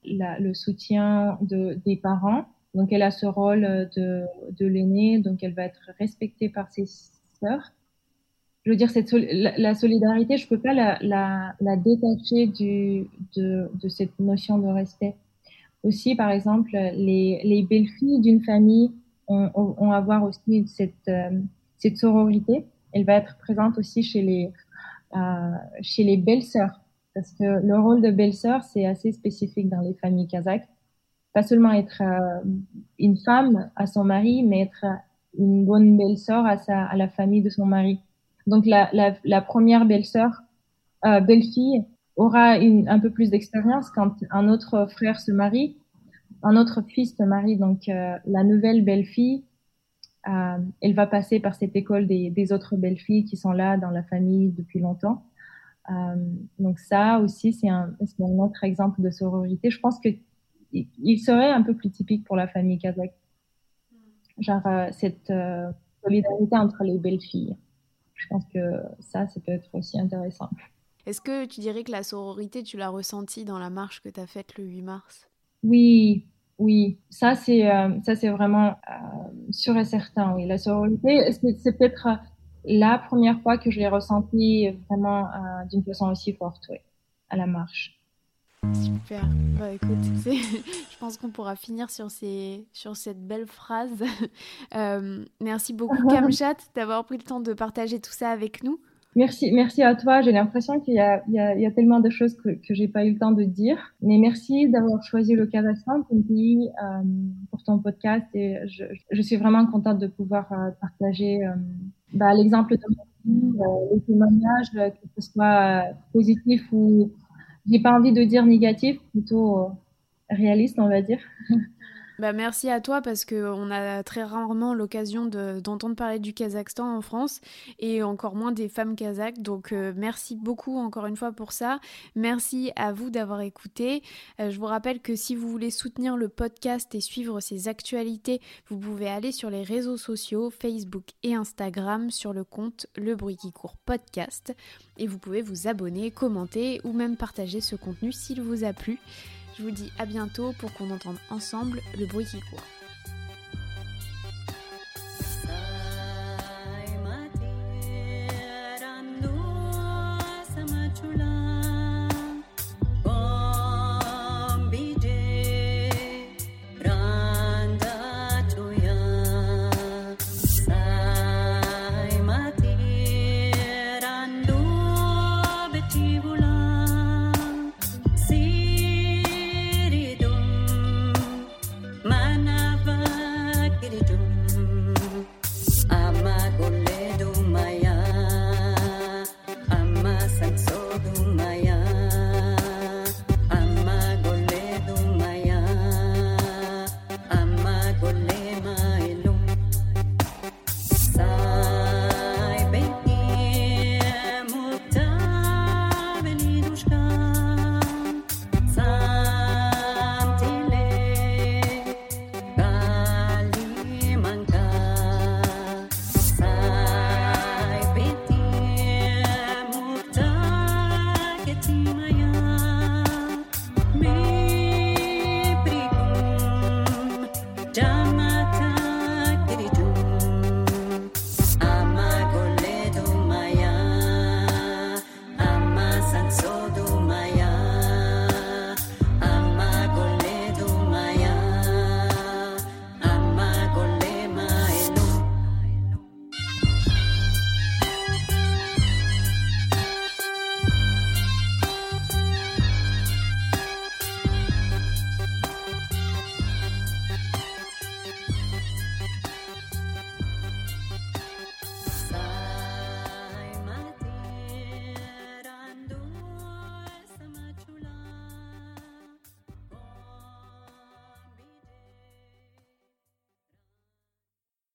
le soutien de, des parents. Donc elle a ce rôle de, de l'aîné, donc elle va être respectée par ses sœurs. Je veux dire, cette, la, solidarité, je peux pas la, la, la détacher du, de, de cette notion de respect aussi, par exemple, les, les belles-filles d'une famille ont, ont, à voir aussi cette, euh, cette sororité. Elle va être présente aussi chez les, euh, chez les belles-sœurs. Parce que le rôle de belle-sœur, c'est assez spécifique dans les familles kazakhs. Pas seulement être euh, une femme à son mari, mais être une bonne belle-sœur à, sa, à la famille de son mari. Donc la, la, la première belle-sœur, euh, belle-fille, aura une, un peu plus d'expérience quand un autre frère se marie, un autre fils se marie. Donc euh, la nouvelle belle-fille, euh, elle va passer par cette école des, des, autres belles-filles qui sont là dans la famille depuis longtemps. Euh, donc ça aussi, c'est un, un, autre exemple de sororité. Je pense que il serait un peu plus typique pour la famille kazakh. Genre euh, cette euh, solidarité entre les belles-filles. Je pense que ça, ça peut être aussi intéressant. Est-ce que tu dirais que la sororité, tu l'as ressentie dans la marche que tu as faite le 8 mars? Oui, oui. Ça, c'est euh, c'est vraiment euh, sûr et certain. Oui, la sororité, c'est peut-être la première fois que je l'ai ressentie vraiment euh, d'une façon aussi forte, oui, à la marche. Super. Bah écoute, (laughs) je pense qu'on pourra finir sur, ces, sur cette belle phrase. (laughs) Euh, merci beaucoup (laughs) Kamchat d'avoir pris le temps de partager tout ça avec nous. Merci, merci à toi. J'ai l'impression qu'il y, y, y a, tellement de choses que, que j'ai pas eu le temps de dire. Mais merci d'avoir choisi le Kazakhstan pays euh, pour ton podcast. Et je, je, suis vraiment contente de pouvoir euh, partager euh, bah, l'exemple de mon pays, les témoignages, que ce soit positif ou j'ai pas envie de dire négatif, plutôt réaliste, on va dire. (laughs) Bah, merci à toi parce qu'on a très rarement l'occasion d'entendre parler du Kazakhstan en France et encore moins des femmes kazakhs. Donc euh, merci beaucoup encore une fois pour ça. Merci à vous d'avoir écouté. Euh, je vous rappelle que si vous voulez soutenir le podcast et suivre ses actualités, vous pouvez aller sur les réseaux sociaux Facebook et Instagram sur le compte Le Bruit qui court podcast et vous pouvez vous abonner, commenter ou même partager ce contenu s'il vous a plu. Je vous dis à bientôt pour qu'on entende ensemble le bruit qui court.